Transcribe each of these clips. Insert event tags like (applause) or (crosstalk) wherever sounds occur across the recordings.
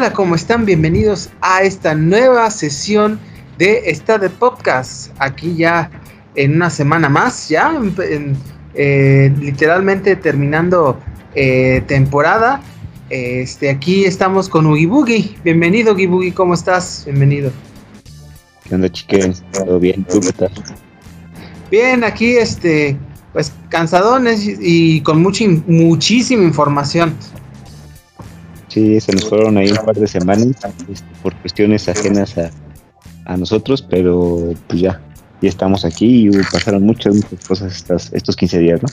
Hola, ¿cómo están? Bienvenidos a esta nueva sesión de esta de podcast. Aquí ya en una semana más, ya eh, literalmente terminando eh, temporada. Este, aquí estamos con Ugi Boogie. Bienvenido, Ugi Boogie, ¿cómo estás? Bienvenido. ¿Qué onda, chiquen? ¿Todo bien? ¿Tú qué estás? Bien, aquí este, pues cansadones y, con mucha, muchísima información. Sí, se nos fueron ahí un par de semanas este, por cuestiones ajenas a, a, nosotros, pero pues ya, ya estamos aquí y pasaron muchas, muchas cosas estas, estos 15 días, ¿no?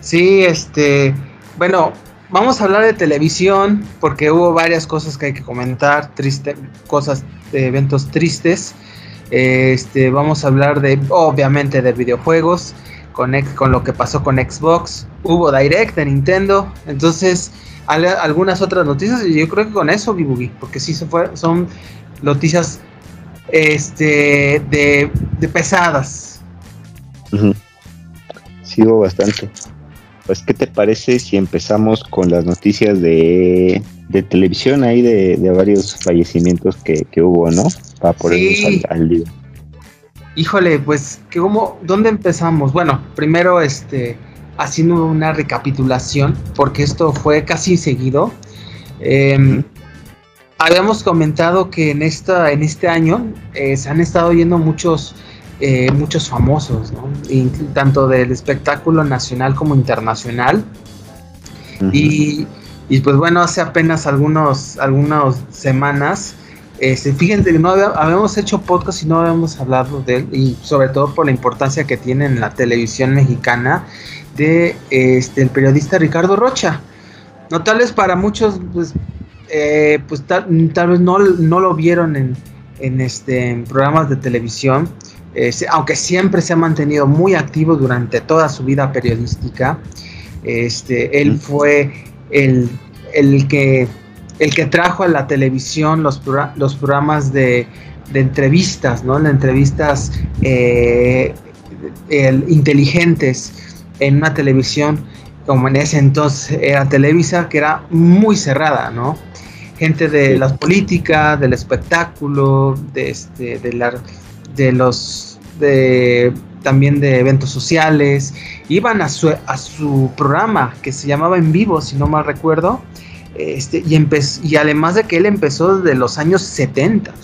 Sí, este, bueno, vamos a hablar de televisión porque hubo varias cosas que hay que comentar, triste, cosas de eventos tristes. Este, vamos a hablar de, obviamente, de videojuegos, con, con lo que pasó con Xbox. Hubo Direct de Nintendo, entonces algunas otras noticias y yo creo que con eso, Bibugi, porque sí se fue, son noticias este, de, pesadas. Hubo bastante. Pues, ¿qué te parece si empezamos con las noticias de, de televisión ahí de, de, varios fallecimientos que, que, hubo, ¿no? Para ponernos al, día. Híjole, pues, ¿qué, cómo, ¿dónde empezamos? Bueno, primero, este, haciendo una recapitulación, porque esto fue casi seguido. Em, habíamos comentado que en, esta, en este año eh, se han estado yendo muchos eh, muchos famosos, ¿no? tanto del espectáculo nacional como internacional. y, pues bueno, hace apenas algunos, algunas semanas, este, fíjense que no habíamos hecho podcast y no habíamos hablado de él, y sobre todo por la importancia que tiene en la televisión mexicana, de este, el periodista Ricardo Rocha. Notables para muchos, pues, eh, pues tal, vez no, no, lo vieron en, en, este, en programas de televisión, aunque siempre se ha mantenido muy activo durante toda su vida periodística, este, él fue el, que, el que trajo a la televisión los, los programas de, entrevistas, ¿no? entrevistas eh, inteligentes en una televisión como en ese entonces era Televisa, que era muy cerrada, ¿no? Gente de la política, del espectáculo, de, este, de la de los de también de eventos sociales, iban a su, a su programa que se llamaba En Vivo, si no mal recuerdo, este, y, y además de que él empezó desde los años 70,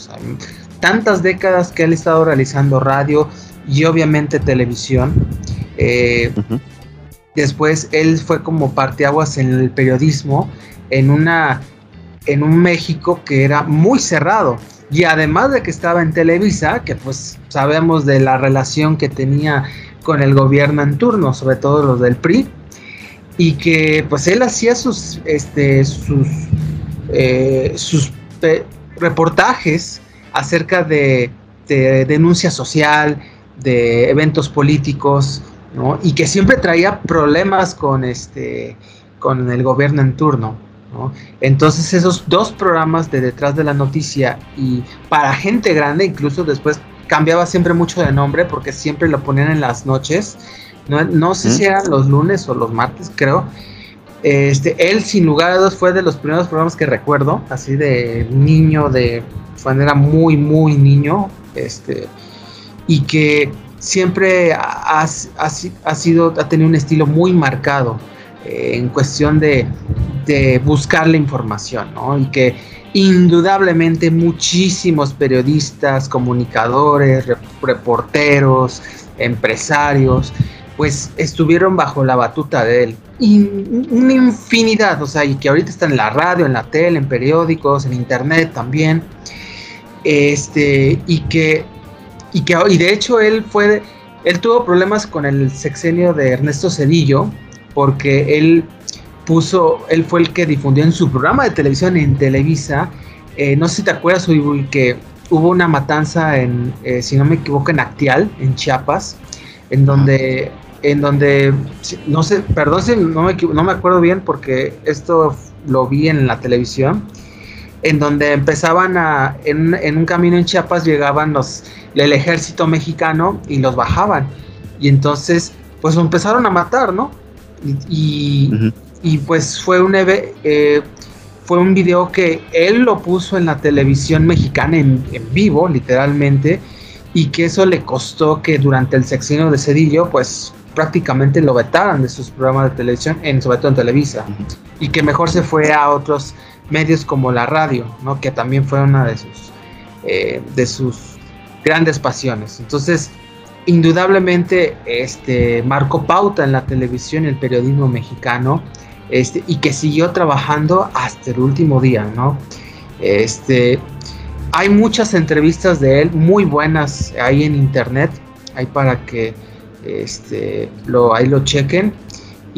tantas décadas que él ha estado realizando radio y obviamente televisión. Eh, después él fue como parteaguas en el periodismo, en una en un México que era muy cerrado. Y además de que estaba en Televisa, que pues sabemos de la relación que tenía con el gobierno en turno, sobre todo los del PRI, y que pues él hacía sus, este, sus, eh, sus reportajes acerca de, denuncia social, de eventos políticos, ¿no? y que siempre traía problemas con, este, con el gobierno en turno. Entonces esos dos programas de detrás de la noticia y para gente grande, incluso después cambiaba siempre mucho de nombre porque siempre lo ponían en las noches. No, sé si eran los lunes o los martes, creo. Este, él sin lugar a dudas fue de los primeros programas que recuerdo, así de niño, de cuando era muy, muy niño, este, y que siempre ha, ha sido, ha tenido un estilo muy marcado eh, en cuestión de, buscar la información, ¿no? Y que indudablemente muchísimos periodistas, comunicadores, reporteros, empresarios, pues estuvieron bajo la batuta de él. Y una infinidad, o sea, y que ahorita están en la radio, en la tele, en periódicos, en internet también. Este, y que, y que, y de hecho él fue, él tuvo problemas con el sexenio de Ernesto Cedillo, porque él puso, él fue el que difundió en su programa de televisión en Televisa, eh, no sé si te acuerdas, que hubo una matanza en, eh, si no me equivoco, en Actial, en Chiapas, en donde, en donde, no sé, perdón si no me, no me acuerdo bien porque esto lo vi en la televisión, en donde empezaban a, en, en un camino en Chiapas llegaban los, el ejército mexicano y los bajaban, y entonces, pues lo empezaron a matar, ¿no? Y, y pues fue un eh, fue un video que él lo puso en la televisión mexicana en, vivo, literalmente, y que eso le costó que durante el sexenio de Cedillo, pues prácticamente lo vetaran de sus programas de televisión, en, sobre todo en Televisa, y que mejor se fue a otros medios como la radio, ¿no? que también fue una de sus, eh, de sus grandes pasiones. Entonces, indudablemente, este, marcó pauta en la televisión y el periodismo mexicano este, y que siguió trabajando hasta el último día, ¿no? Este, hay muchas entrevistas de él muy buenas ahí en internet, hay para que este, lo, ahí lo chequen.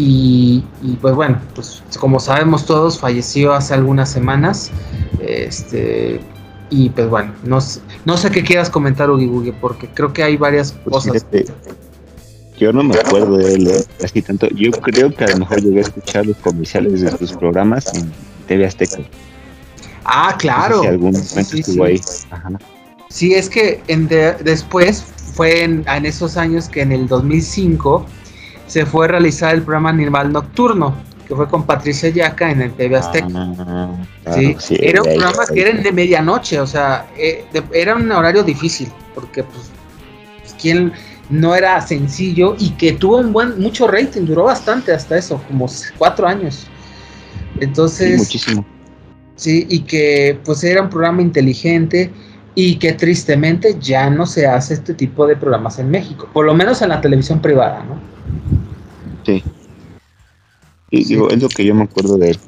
Y, pues bueno, pues como sabemos todos, falleció hace algunas semanas. Este, y pues bueno, no, no sé qué quieras comentar, Ugi porque creo que hay varias pues cosas. Yo no me acuerdo de él ¿eh? así tanto. Yo creo que a lo mejor llegué a escuchar los comerciales de sus programas en TV Azteca. Ah, claro. si algún momento estuvo ahí. Sí, es que en después fue en, esos años que en el 2005 se fue a realizar el programa Animal Nocturno, que fue con Patricia Yaca en el TV Azteca. Ah, sí, era un programa que era de medianoche, o sea, eh, era un horario difícil, porque pues, pues ¿quién no era sencillo y que tuvo un buen mucho rating, duró bastante hasta eso, como cuatro años. Entonces, sí, muchísimo. Sí, y que pues era un programa inteligente y que tristemente ya no se hace este tipo de programas en México, por lo menos en la televisión privada, ¿no? Sí. Y digo, es lo que yo me acuerdo de él.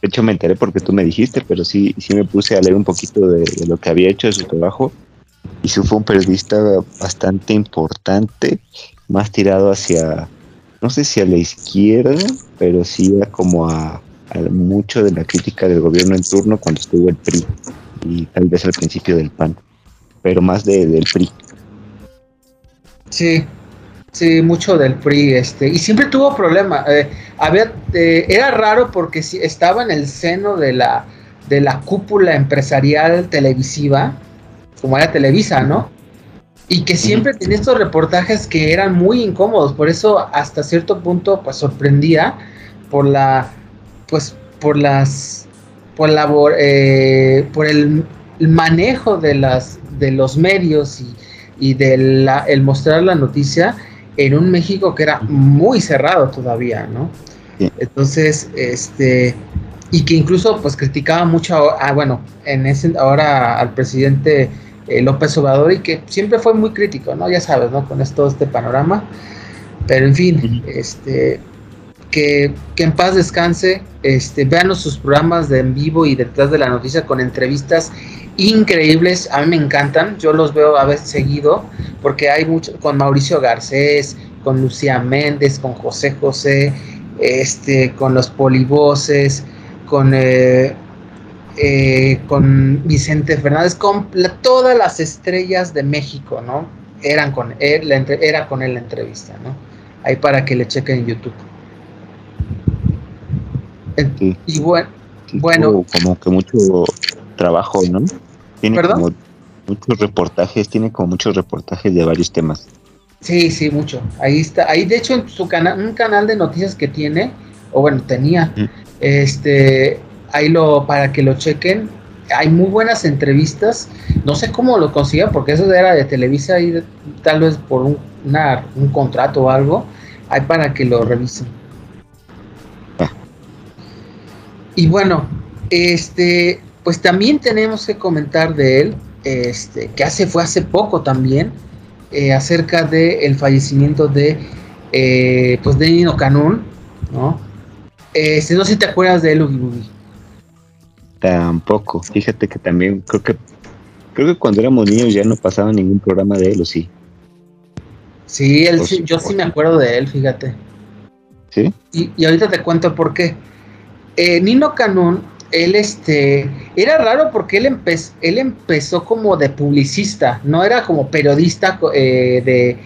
De hecho, me enteré porque tú me dijiste, pero sí, sí me puse a leer un poquito de, de lo que había hecho de su trabajo y sí fue un periodista bastante importante, más tirado hacia, no sé si a la izquierda, pero sí era como a, mucho de la crítica del gobierno en turno cuando estuvo el PRI y tal vez al principio del PAN, pero más de, del PRI. Sí, sí, mucho del PRI, este, y siempre tuvo problema. Eh, eh, era raro porque si estaba en el seno de la, de la cúpula empresarial televisiva como era Televisa, ¿no? Y que siempre tenía estos reportajes que eran muy incómodos, por eso hasta cierto punto pues sorprendía por la, pues por las, por la, eh, por el, manejo de las, de los medios y, y de el mostrar la noticia en un México que era muy cerrado todavía, ¿no? Entonces, este, y que incluso pues criticaba mucho, a, bueno, en ese, ahora al presidente eh, López Obrador y que siempre fue muy crítico, ¿no? Ya sabes, ¿no? Con esto, este panorama. Pero en fin, este, que, en paz descanse, este, vean sus programas de en vivo y detrás de la noticia con entrevistas increíbles, a mí me encantan, yo los veo a veces seguido, porque hay mucho, con Mauricio Garcés, con Lucía Méndez, con José José, este, con los polivoces, con eh, eh, con Vicente Fernández, con todas las estrellas de México, ¿no? Eran con él, era con él la entrevista, ¿no? Ahí para que le chequen en YouTube. Y bueno, bueno. Como que mucho trabajo, ¿no? Tiene como muchos reportajes, tiene como muchos reportajes de varios temas. Sí, sí, mucho. Ahí está. Ahí, de hecho, en su canal, un canal de noticias que tiene, o bueno, tenía, este, ahí lo, para que lo chequen. Hay muy buenas entrevistas. No sé cómo lo consigan, porque eso era de Televisa y tal vez por un, un contrato o algo. Hay para que lo revisen. Y bueno, este, pues también tenemos que comentar de él, este, que hace, fue hace poco también, eh, acerca del el fallecimiento de, eh, pues de Nino Canún, ¿no? Este, no sé si te acuerdas de él, Ugi Tampoco. Fíjate que también creo que creo que cuando éramos niños ya no pasaba ningún programa de él, ¿o sí? Sí, él, yo sí me acuerdo de él, fíjate. ¿Sí? Y, ahorita te cuento por qué. Eh, Nino Canún, él este, era raro porque él, él empezó como de publicista, no era como periodista eh, de,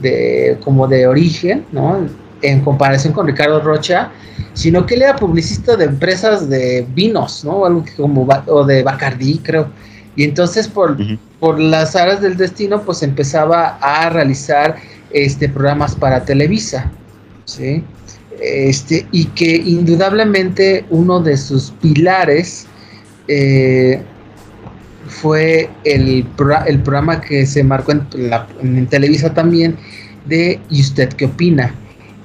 de, como de origen, ¿no? En comparación con Ricardo Rocha, sino que él era publicista de empresas de vinos, ¿no? Algo como, o de Bacardí, creo. Y entonces por, por las áreas del destino, pues empezaba a realizar este, programas para Televisa, ¿sí? Este, y que indudablemente uno de sus pilares eh, fue el, el, programa que se marcó en, en, Televisa también de ¿Y usted qué opina?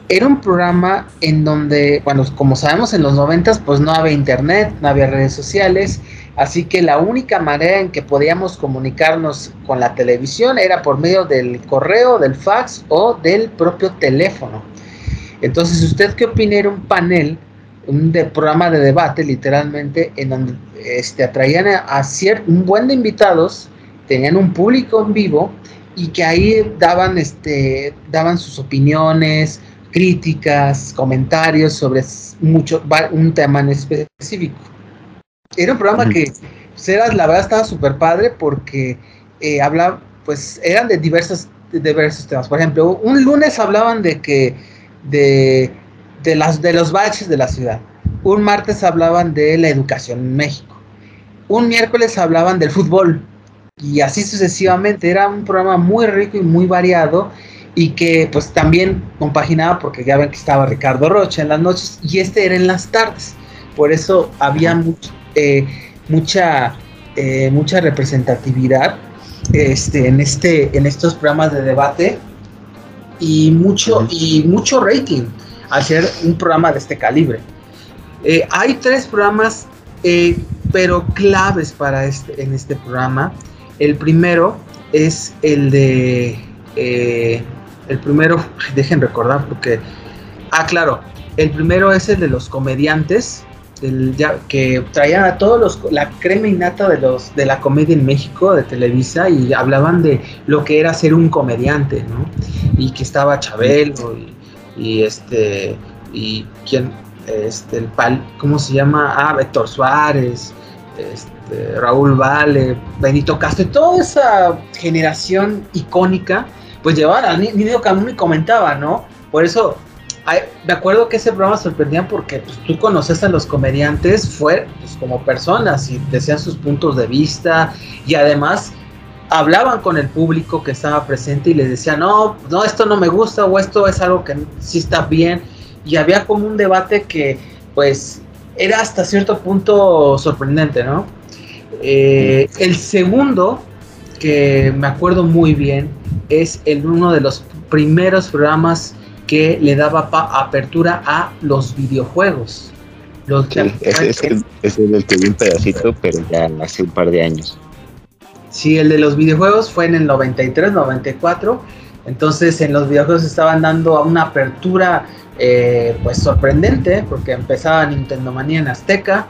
Era un programa en donde, bueno, como sabemos en los noventas, pues no había internet, no había redes sociales, así que la única manera en que podíamos comunicarnos con la televisión era por medio del correo, del fax o del propio teléfono. Entonces, ¿usted qué opina? Era un panel, un de, programa de debate, literalmente, en donde este, atraían a, un buen de invitados, tenían un público en vivo y que ahí daban, este, daban sus opiniones, críticas, comentarios sobre mucho, un tema en específico. Era un programa que pues, la verdad estaba súper padre porque eh, hablaba, pues eran de diversos, de diversos temas. Por ejemplo, un lunes hablaban de que de, de, las, de los baches de la ciudad. Un martes hablaban de la educación en México. Un miércoles hablaban del fútbol. Y así sucesivamente. Era un programa muy rico y muy variado. Y que pues también compaginaba porque ya ven que estaba Ricardo Rocha en las noches y este era en las tardes. Por eso había eh, mucha, eh, mucha representatividad este, en, este, en estos programas de debate y mucho, y mucho rating hacer un programa de este calibre. Eh, hay tres programas, eh, pero claves para este, en este programa. El primero es el de... Eh, el primero, (laughs) dejen recordar porque... Ah, claro. El primero es el de los comediantes, ya, que traían a todos los la crema innata de los de la comedia en México de Televisa y hablaban de lo que era ser un comediante, ¿no? Y que estaba Chabelo y, este y quién este el pal, ¿cómo se llama? Ah, Héctor Suárez, este, Raúl Vale, Benito Castro, toda esa generación icónica, pues llevaban niño Camus y comentaba, ¿no? Por eso me acuerdo que ese programa sorprendía porque pues, tú conoces a los comediantes fue, pues, como personas y decían sus puntos de vista y además hablaban con el público que estaba presente y les decían, no, no, esto no me gusta o esto es algo que sí está bien. Y había como un debate que pues era hasta cierto punto sorprendente, ¿no? Eh, el segundo, que me acuerdo muy bien, es el uno de los primeros programas que le daba apertura a los videojuegos. Los sí, ese, es el que vi un pedacito, pero ya hace un par de años. Sí, el de los videojuegos fue en el 93, 94. Entonces en los videojuegos estaban dando a una apertura eh, pues sorprendente, porque empezaba Nintendo Manía en Azteca.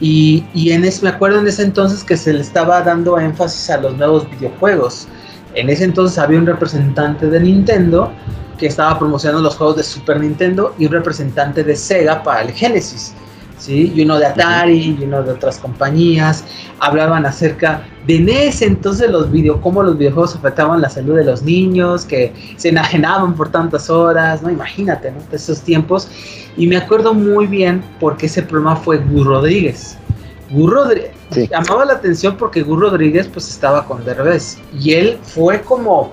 Y, y en ese, me acuerdo en ese entonces que se le estaba dando énfasis a los nuevos videojuegos. En ese entonces había un representante de Nintendo que estaba promocionando los juegos de Super Nintendo y un representante de Sega para el Genesis. ¿sí? Y uno de Atari y uno de otras compañías. Hablaban acerca de en ese entonces los videos, cómo los videojuegos afectaban la salud de los niños, que se enajenaban por tantas horas, ¿no? Imagínate, ¿no? De esos tiempos. Y me acuerdo muy bien porque ese programa fue Gus Rodríguez. Gus Rodríguez llamaba la atención porque Gus Rodríguez pues estaba con Derbez y él fue como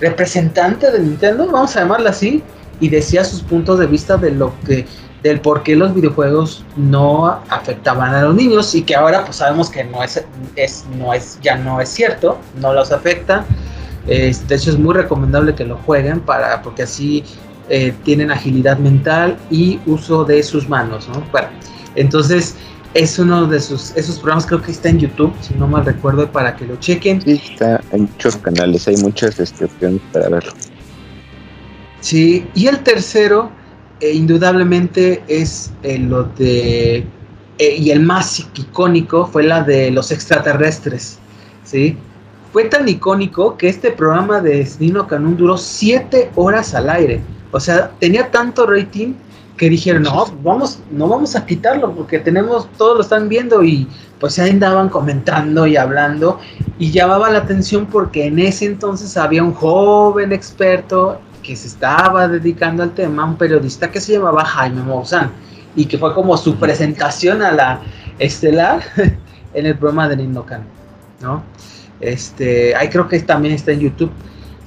representante de Nintendo, vamos a llamarla así, y decía sus puntos de vista de lo que del por qué los videojuegos no afectaban a los niños y que ahora pues sabemos que no es, es no es ya no es cierto, no los afecta. de hecho es muy recomendable que lo jueguen para porque así eh, tienen agilidad mental y uso de sus manos, ¿no? Bueno, entonces es uno de sus, esos programas, creo que está en YouTube, si no mal recuerdo, para que lo chequen. Sí, está en muchos canales, hay muchas este, opciones para verlo. Sí, y el tercero, eh, indudablemente, es eh, lo de, eh, y el más icónico, fue la de los extraterrestres, ¿sí? Fue tan icónico que este programa de Nino Canún duró siete horas al aire. O sea, tenía tanto rating que dijeron, no, vamos, no vamos a quitarlo porque tenemos, todos lo están viendo y pues ahí andaban comentando y hablando y llamaba la atención porque en ese entonces había un joven experto que se estaba dedicando al tema, un periodista que se llamaba Jaime Maussan y que fue como su presentación a la estelar (laughs) en el programa de Nindokan, ¿no? Este, ahí creo que también está en YouTube.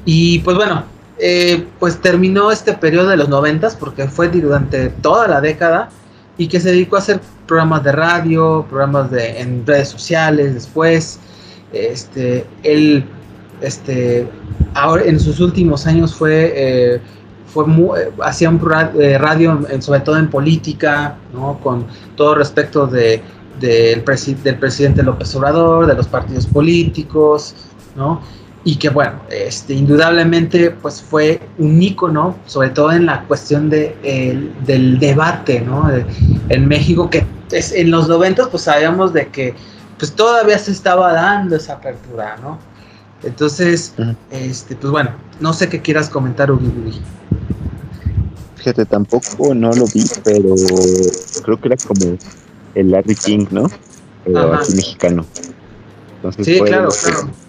Y pues bueno, eh, pues terminó este periodo de los noventas, porque fue durante toda la década, y que se dedicó a hacer programas de radio, programas de, en redes sociales después. Este, él, este, ahora en sus últimos años fue, eh, fue eh, hacía un radio, sobre todo en política, ¿no? con todo respecto de, del, del presidente López Obrador, de los partidos políticos, ¿no? Y que bueno, este, indudablemente pues fue un ícono, sobre todo en la cuestión de, del debate, ¿no? en México, que es, en los 90 pues sabíamos de que pues todavía se estaba dando esa apertura, ¿no? Entonces, este, pues bueno, no sé qué quieras comentar, Ugi Fíjate, tampoco no lo vi, pero creo que era como el Larry King, ¿no? Pero así mexicano. Entonces, sí, claro, claro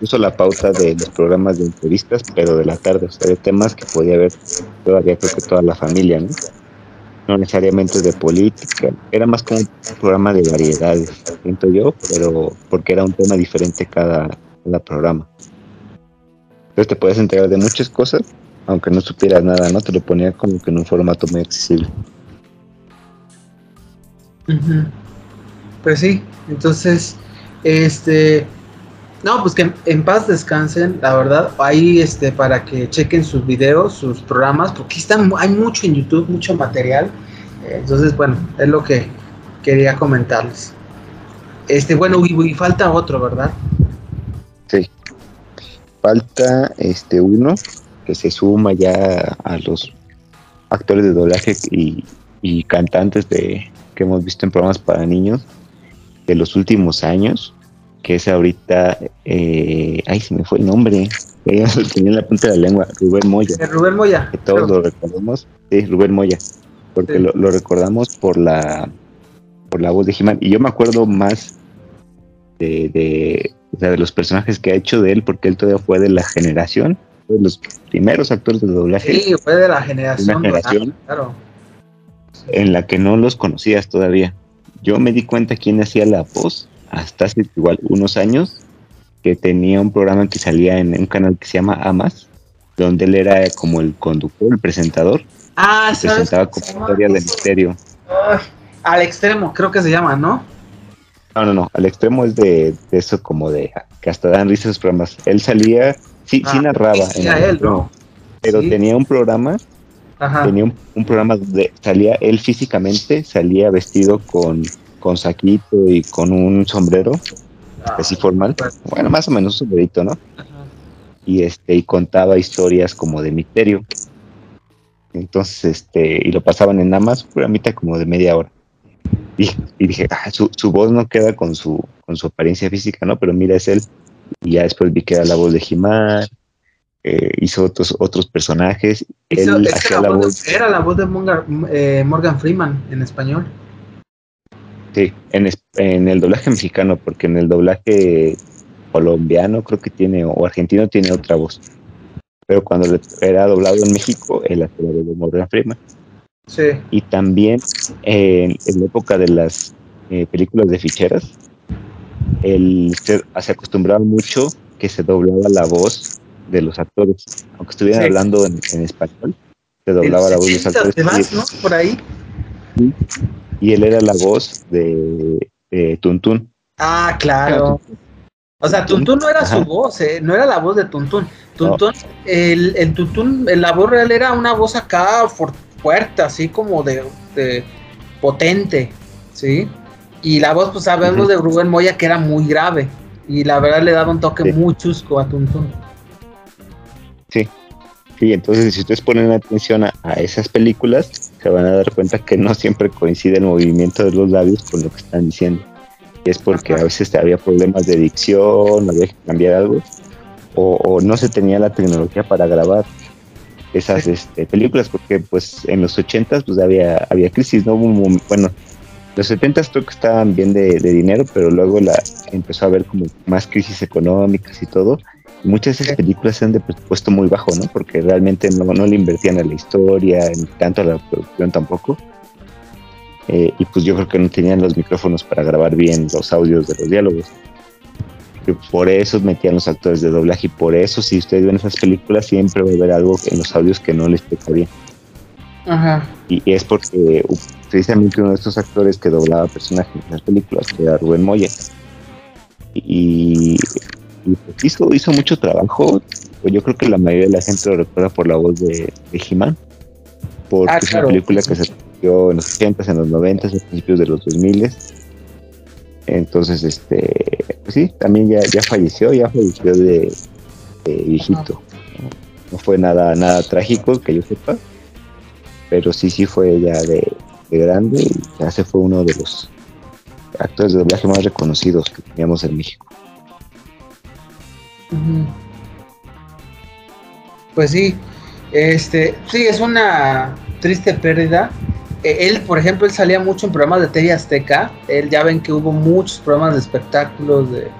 puso la pauta de los programas de entrevistas, pero de la tarde, o sea, de temas que podía ver todavía creo que toda la familia, ¿no? No necesariamente de política, era más como un programa de variedades, siento yo, pero porque era un tema diferente cada, cada programa. Entonces te puedes enterar de muchas cosas, aunque no supieras nada, ¿no? Te lo ponía como que en un formato muy accesible. Pues sí, entonces, este, no, pues que en paz descansen, la verdad. Ahí este para que chequen sus videos, sus programas, porque están hay mucho en YouTube, mucho material. Entonces, bueno, es lo que quería comentarles. Este, bueno, y, falta otro, ¿verdad? Sí. Falta este uno que se suma ya a los actores de doblaje y, y cantantes de que hemos visto en programas para niños de los últimos años que es ahorita, eh, ay, se me fue el nombre, (laughs) tenía en la punta de la lengua, Rubén Moya. Rubén Moya. Que todos lo recordamos, sí, Rubén Moya, porque lo, recordamos por la, por la voz de Jimán. Y yo me acuerdo más de, de, de los personajes que ha hecho de él, porque él todavía fue de la generación, fue de los primeros actores de doblaje. Sí, fue de la generación, generación claro. En la que no los conocías todavía. Yo me di cuenta quién hacía la voz hasta hace igual unos años que tenía un programa que salía en un canal que se llama Amas, donde él era como el conductor, el presentador. Ah, Presentaba como historia del misterio. al extremo, creo que se llama, ¿no? No, no, no. Al extremo es de, eso como de que hasta dan risas programas. Él salía, sí, sí ah, narraba. él, ¿no? Pero tenía un programa tenía un, un, programa donde salía él físicamente, salía vestido con con saquito y con un sombrero así formal. Bueno, más o menos un sombrerito, ¿no? Y este, y contaba historias como de misterio. Entonces, este, y lo pasaban en nada más, una mitad como de media hora. Y, dije, ah, su, su, voz no queda con su, con su apariencia física, ¿no? Pero mira, es él. Y ya después vi que era la voz de Jimar, eh, hizo otros, otros personajes. él la voz, era la voz de eh, Morgan Freeman en español. Sí, en, en el doblaje mexicano, porque en el doblaje colombiano creo que tiene, o argentino tiene otra voz. Pero cuando era doblado en México, hacía la de Morgan Freeman. Sí. Y también en la época de las eh, películas de ficheras, él se, acostumbraba mucho que se doblaba la voz de los actores, aunque estuvieran hablando en, español, se doblaba la voz de los actores. ¿no? Por ahí. Sí y él era la voz de, Tuntún. Ah, claro. O sea, Tuntún no era su voz, eh, no era la voz de Tuntún. Tuntún, el, el Tuntún, la voz real era una voz acá fuerte, así como de, potente, ¿sí? Y la voz, pues sabemos de Rubén Moya que era muy grave. Y la verdad le daba un toque muy chusco a Tuntún. Sí, entonces si ustedes ponen atención a, esas películas, se van a dar cuenta que no siempre coincide el movimiento de los labios con lo que están diciendo. Y es porque a veces había problemas de dicción, había que cambiar algo, o, no se tenía la tecnología para grabar esas este, películas, porque pues en los 80 pues había, había crisis, ¿no? Bueno, los 70 creo que estaban bien de, de, dinero, pero luego la empezó a haber como más crisis económicas y todo, muchas de esas películas eran de presupuesto muy bajo, ¿no? Porque realmente no, no le invertían a la historia, ni tanto a la producción tampoco. Eh, y pues yo creo que no tenían los micrófonos para grabar bien los audios de los diálogos. por eso metían los actores de doblaje y por eso si ustedes ven esas películas siempre va a haber algo en los audios que no les toca bien. Ajá. Y es porque precisamente uno de estos actores que doblaba personajes en las películas era Rubén Moya. Y, pues hizo, hizo mucho trabajo. Pues yo creo que la mayoría de la gente lo recuerda por la voz de, de He-Man. Porque ah, es una película que se en los 80 en los 90 a principios de los 2000 entonces este pues sí también ya, ya falleció ya falleció de, viejito no. fue nada nada trágico que yo sepa pero sí sí fue ya de, grande y ya se fue uno de los actores de doblaje más reconocidos que teníamos en México pues sí este sí es una triste pérdida eh, él, por ejemplo, él salía mucho en programas de TV Azteca. Él ya ven que hubo muchos programas de espectáculos de,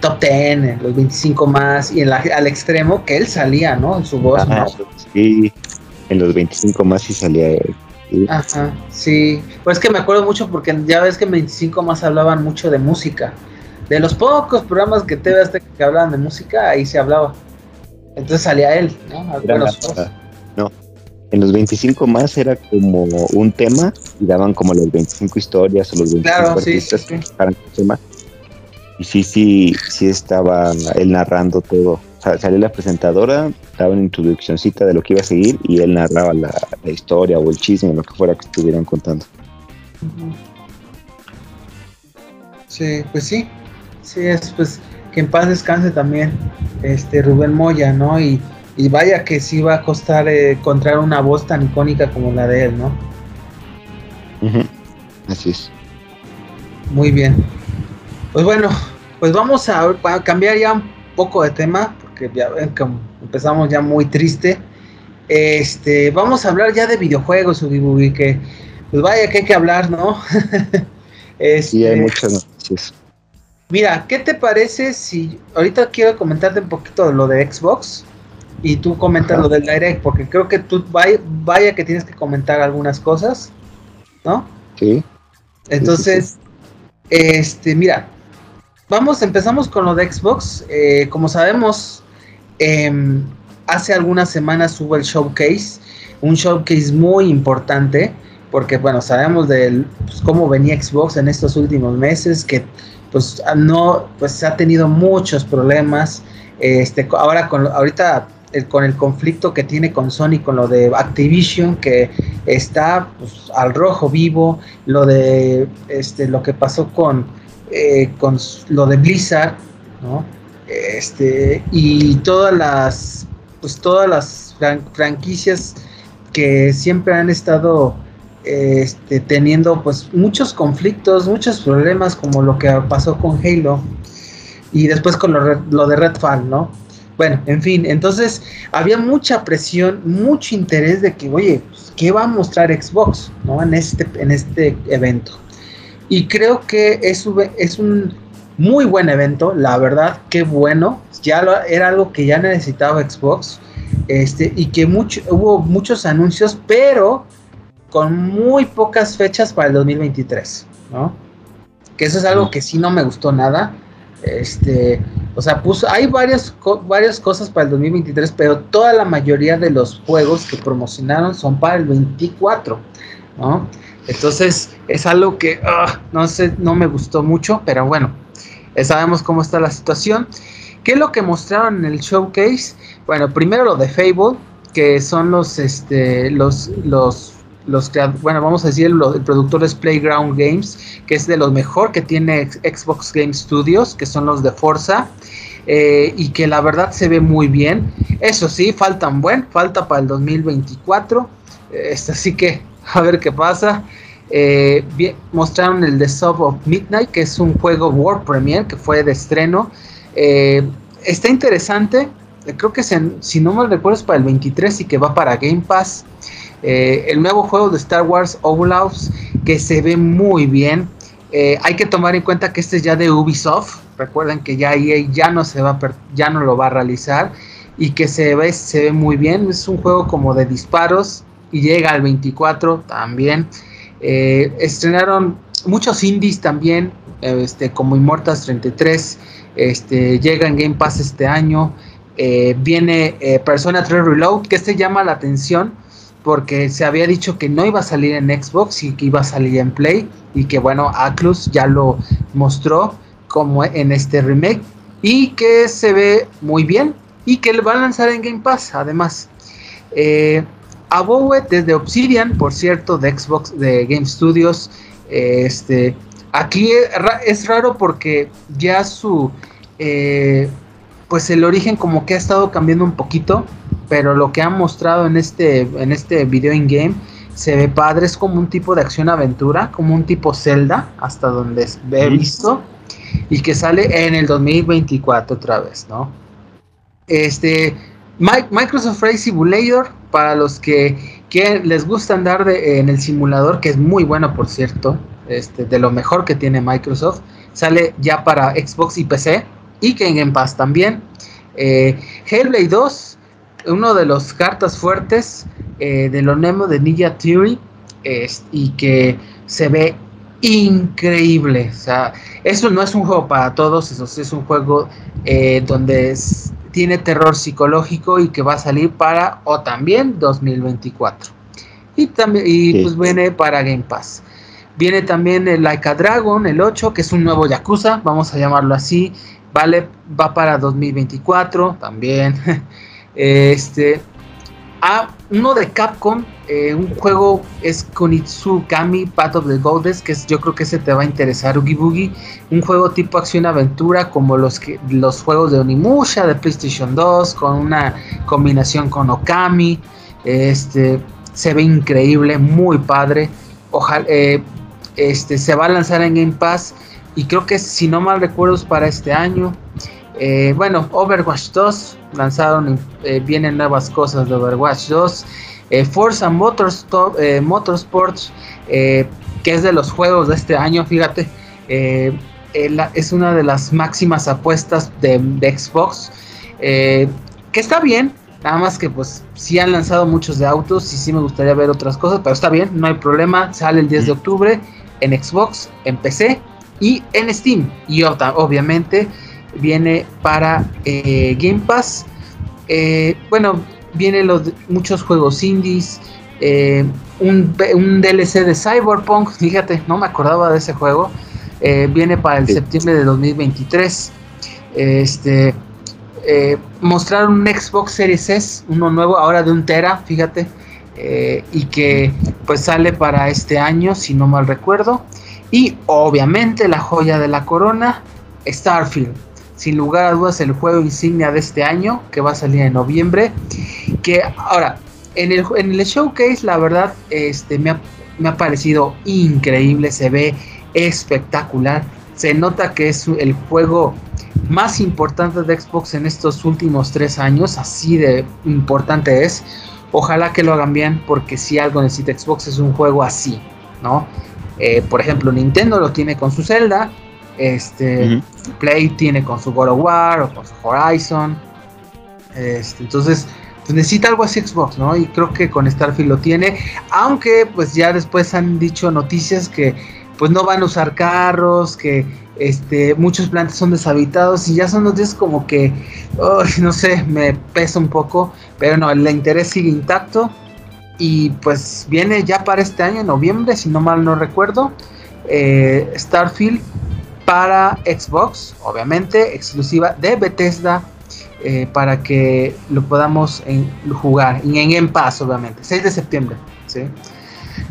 Top Ten, los 25 más, y en la, al extremo que él salía, ¿no? En su voz. Sí, en los 25 más sí salía él. Ajá, sí. Pues es que me acuerdo mucho porque ya ves que en 25 más hablaban mucho de música. De los pocos programas que TV Azteca que hablaban de música, ahí se hablaba. Entonces salía él, ¿no? no, en los 25 más era como un tema y daban como las 25 historias o los 25 claro, artistas sí, sí, tema. Y sí, sí, sí estaba él narrando todo. O sea, salía la presentadora, daba una introduccióncita de lo que iba a seguir y él narraba la, historia o el chisme, lo que fuera que estuvieran contando. Sí, pues sí. Sí, es pues que en paz descanse también este Rubén Moya, ¿no? Y y vaya que sí va a costar eh, encontrar una voz tan icónica como la de él, ¿no? Así es. Muy bien. Pues bueno, pues vamos a, cambiar ya un poco de tema, porque ya ven que empezamos ya muy triste. Este, vamos a hablar ya de videojuegos, Ubibubi, que pues vaya que hay que hablar, ¿no? este, (laughs) sí, hay muchas noticias. Mira, ¿qué te parece si ahorita quiero comentarte un poquito de lo de Xbox? y tú comentas lo del direct, porque creo que tú vaya, que tienes que comentar algunas cosas, ¿no? Sí. Entonces, este, mira, vamos, empezamos con lo de Xbox. Eh, como sabemos, em, hace algunas semanas hubo el showcase, un showcase muy importante, porque bueno, sabemos de pues, cómo venía Xbox en estos últimos meses, que pues no, pues ha tenido muchos problemas. Este, ahora con ahorita con el conflicto que tiene con Sony, con lo de Activision, que está pues, al rojo vivo, lo de este, lo que pasó con, eh, con lo de Blizzard, ¿no? Este, y todas las, pues todas las franquicias que siempre han estado este, teniendo pues muchos conflictos, muchos problemas, como lo que pasó con Halo y después con lo, lo de Redfall, ¿no? Bueno, en fin, entonces había mucha presión, mucho interés de que, oye, pues, ¿qué va a mostrar Xbox ¿no? en, este, en este evento? Y creo que es, es un muy buen evento, la verdad, qué bueno. Ya era algo que ya necesitaba Xbox. Este, y que mucho, hubo muchos anuncios, pero con muy pocas fechas para el 2023, ¿no? Que eso es algo que sí no me gustó nada. Este, o sea, puso, hay varias, varias cosas para el 2023, pero toda la mayoría de los juegos que promocionaron son para el 24, ¿no? Entonces, es algo que, ah, no sé, no me gustó mucho, pero bueno, sabemos cómo está la situación. ¿Qué es lo que mostraron en el showcase? Bueno, primero lo de Fable, que son los, este, los, los los bueno, vamos a decir, el, productor es Playground Games, que es de los mejor que tiene Xbox Game Studios, que son los de Forza, eh, y que la verdad se ve muy bien. Eso sí, faltan buen, falta para el 2024, este, así que a ver qué pasa. Eh, mostraron el The Sub of Midnight, que es un juego World Premiere que fue de estreno. Eh, está interesante, creo que si no me recuerdo es para el 23 y que va para Game Pass. Eh, el nuevo juego de Star Wars Outlaws que se ve muy bien. Eh, hay que tomar en cuenta que este es ya de Ubisoft. Recuerden que ya EA ya no se va ya no lo va a realizar y que se ve se ve muy bien. Es un juego como de disparos y llega al 24 también. Eh, estrenaron muchos indies también, este como Immortals 33, Este, llega en Game Pass este año. Viene Persona 3 Reload, que este llama la atención porque se había dicho que no iba a salir en Xbox y que iba a salir en Play y que bueno, Atlus ya lo mostró como en este remake y que se ve muy bien y que le va a lanzar en Game Pass además. Eh, desde Obsidian, por cierto, de Xbox, de Game Studios, este, aquí es raro porque ya su, eh, pues el origen como que ha estado cambiando un poquito, pero lo que han mostrado en este, en este video in game se ve padre, es como un tipo de acción aventura, como un tipo Zelda, hasta donde he visto, y que sale en el 2024 otra vez, ¿no? Este, Microsoft Flight Simulator, para los que, les gusta andar en el simulador, que es muy bueno, por cierto, este, de lo mejor que tiene Microsoft, sale ya para Xbox y PC, y que en Game Pass también. Eh, Hellblade 2, uno de los cartas fuertes eh, de lo Nemo de Ninja Theory, y que se ve increíble. O sea, eso no es un juego para todos, eso es un juego eh, donde tiene terror psicológico y que va a salir para o también 2024. Y también y pues viene para Game Pass. Viene también el Laika Dragon, el 8, que es un nuevo Yakuza, vamos a llamarlo así. Vale, va para 2024 también. (laughs) este, a uno de Capcom, eh, un juego es Konitsu Kami Path of the Goddess, que es, yo creo que ese te va a interesar, Oogie Boogie. Un juego tipo acción-aventura, como los, que, los juegos de Onimusha de PlayStation 2, con una combinación con Okami. Este, se ve increíble, muy padre. Ojalá, eh, este, se va a lanzar en Game Pass y creo que si no mal recuerdo es para este año. Eh, bueno, Overwatch 2 lanzaron, eh, vienen nuevas cosas de Overwatch 2. Eh, Forza Motorsport, Motorsports, que es de los juegos de este año, fíjate, es una de las máximas apuestas de, Xbox, que está bien, nada más que pues sí han lanzado muchos de autos y sí me gustaría ver otras cosas, pero está bien, no hay problema, sale el 10 de octubre en Xbox, en PC y en Steam. Y obviamente viene para eh, Game Pass. Eh, bueno, vienen los, muchos juegos indies. Eh, un, DLC de Cyberpunk, (laughs) fíjate, no me acordaba de ese juego. viene para el septiembre de 2023. Este, mostraron un Xbox Series S, uno nuevo, ahora de un Tera, fíjate. y que pues sale para este año, si no mal recuerdo. Y obviamente la joya de la corona, Starfield sin lugar a dudas el juego insignia de este año, que va a salir en noviembre. Que ahora, en el, en el showcase, la verdad, este, me, ha, parecido increíble, se ve espectacular. Se nota que es el juego más importante de Xbox en estos últimos tres años, así de importante es. Ojalá que lo hagan bien, porque si algo necesita Xbox es un juego así, ¿no? Eh, por ejemplo, Nintendo lo tiene con su Zelda, este, Play tiene con su God of War o con su Horizon. Este, entonces, pues necesita algo así Xbox, ¿no? Y creo que con Starfield lo tiene. Aunque, pues ya después han dicho noticias que pues no van a usar carros, que este, muchos planetas son deshabitados y ya son noticias como que, no sé, me pesa un poco, pero no, el interés sigue intacto y pues viene ya para este año, en noviembre, si no mal no recuerdo, eh, Starfield para Xbox, obviamente, exclusiva de Bethesda, eh, para que lo podamos jugar. En Game Pass, obviamente, 6 de septiembre. ¿sí?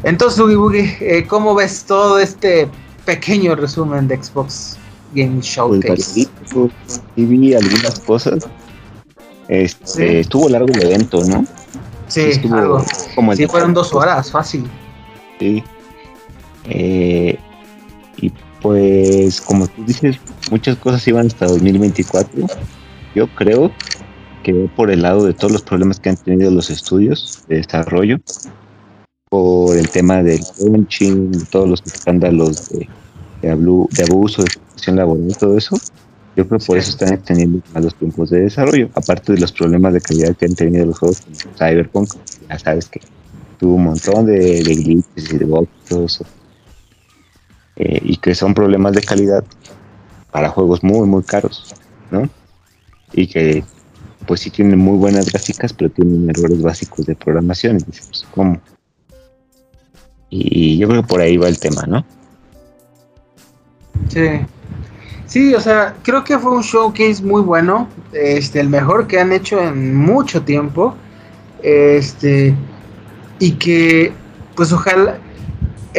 Entonces, Ugi eh, ¿cómo ves todo este pequeño resumen de Xbox Game Showcase? Pues, sí, vi algunas cosas. Este, Estuvo largo el evento, ¿no? Sí, algo. Como sí, fueron dos horas, fácil. Sí. Eh, pues como tú dices, muchas cosas iban hasta 2024. Yo creo que por el lado de todos los problemas que han tenido los estudios de desarrollo, por el tema del crunching, todos los escándalos de, de, abuso, de situación laboral y todo eso, yo creo que por eso están teniendo malos tiempos de desarrollo, aparte de los problemas de calidad que han tenido los juegos como Cyberpunk, ya sabes que tuvo un montón de, de glitches y de bugs y todo eso. Eh, y que son problemas de calidad para juegos muy, muy caros, ¿no? Y que pues sí tienen muy buenas gráficas, pero tienen errores básicos de programación. Y pues, ¿cómo? Y yo creo que por ahí va el tema, ¿no? Sí. Sí, o sea, creo que fue un showcase muy bueno, este, el mejor que han hecho en mucho tiempo, este, y que, pues ojalá,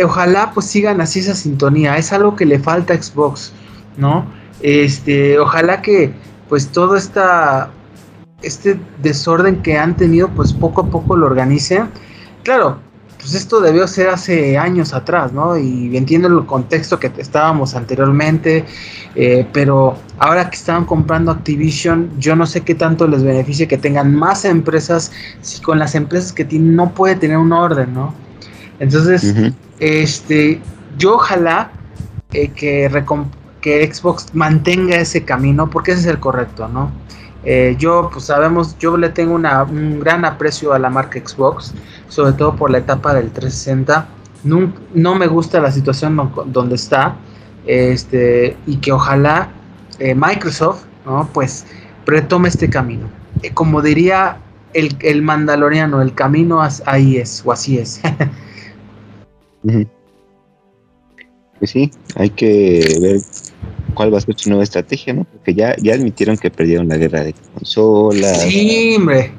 ojalá pues sigan así esa sintonía, es algo que le falta a Xbox, ¿no? Este, ojalá que, pues todo esta, este desorden que han tenido, pues poco a poco lo organicen. Claro, pues esto debió ser hace años atrás, ¿no? Y entiendo el contexto que estábamos anteriormente, eh, pero ahora que estaban comprando Activision, yo no sé qué tanto les beneficia que tengan más empresas, si con las empresas que tienen no puede tener un orden, ¿no? Entonces, este, yo ojalá eh, que, que Xbox mantenga ese camino, porque ese es el correcto, ¿no? Eh, yo, pues sabemos, yo le tengo un gran aprecio a la marca Xbox, sobre todo por la etapa del 360. No, no me gusta la situación donde está, este, y que ojalá eh, Microsoft, ¿no? Pues retome este camino. Como diría el, mandaloriano, el camino ahí es, o así es. (laughs) pues sí, hay que ver cuál va a ser su nueva estrategia, ¿no? Porque ya, ya admitieron que perdieron la guerra de consolas. Sí, hombre.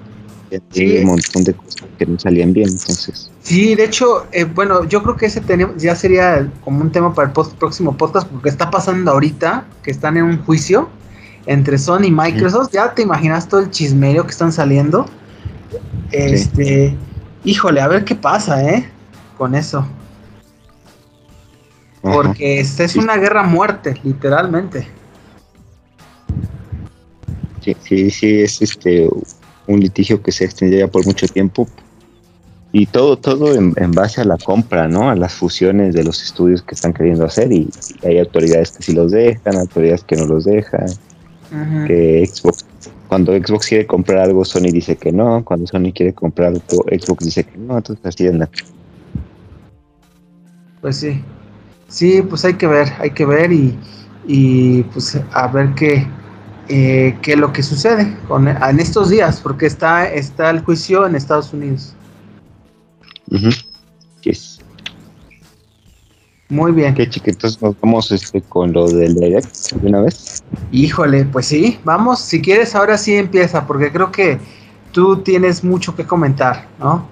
Sí. Un montón de cosas que no salían bien, entonces. Sí, de hecho, eh, bueno, yo creo que ese ya sería como un tema para el próximo podcast, porque está pasando ahorita que están en un juicio entre Sony y Microsoft. Ya te imaginas todo el chismerio que están saliendo. Este, híjole, a ver qué pasa, ¿eh? Con eso. Porque esta es una guerra muerte, literalmente. Sí, sí, sí, es este un litigio que se extendería por mucho tiempo y todo todo en, base a la compra, ¿no? A las fusiones de los estudios que están queriendo hacer y, hay autoridades que sí los dejan, autoridades que no los dejan. Que Xbox cuando Xbox quiere comprar algo Sony dice que no, cuando Sony quiere comprar algo Xbox dice que no, entonces así es la Pues sí. Sí, pues hay que ver, hay que ver y, y pues a ver qué, eh, qué es lo que sucede con, en estos días, porque está, está el juicio en Estados Unidos. Muy bien. Qué chiquitos, nos vamos este, con lo del direct de una vez. Híjole, pues sí, vamos, si quieres ahora sí empieza, porque creo que tú tienes mucho que comentar, ¿no?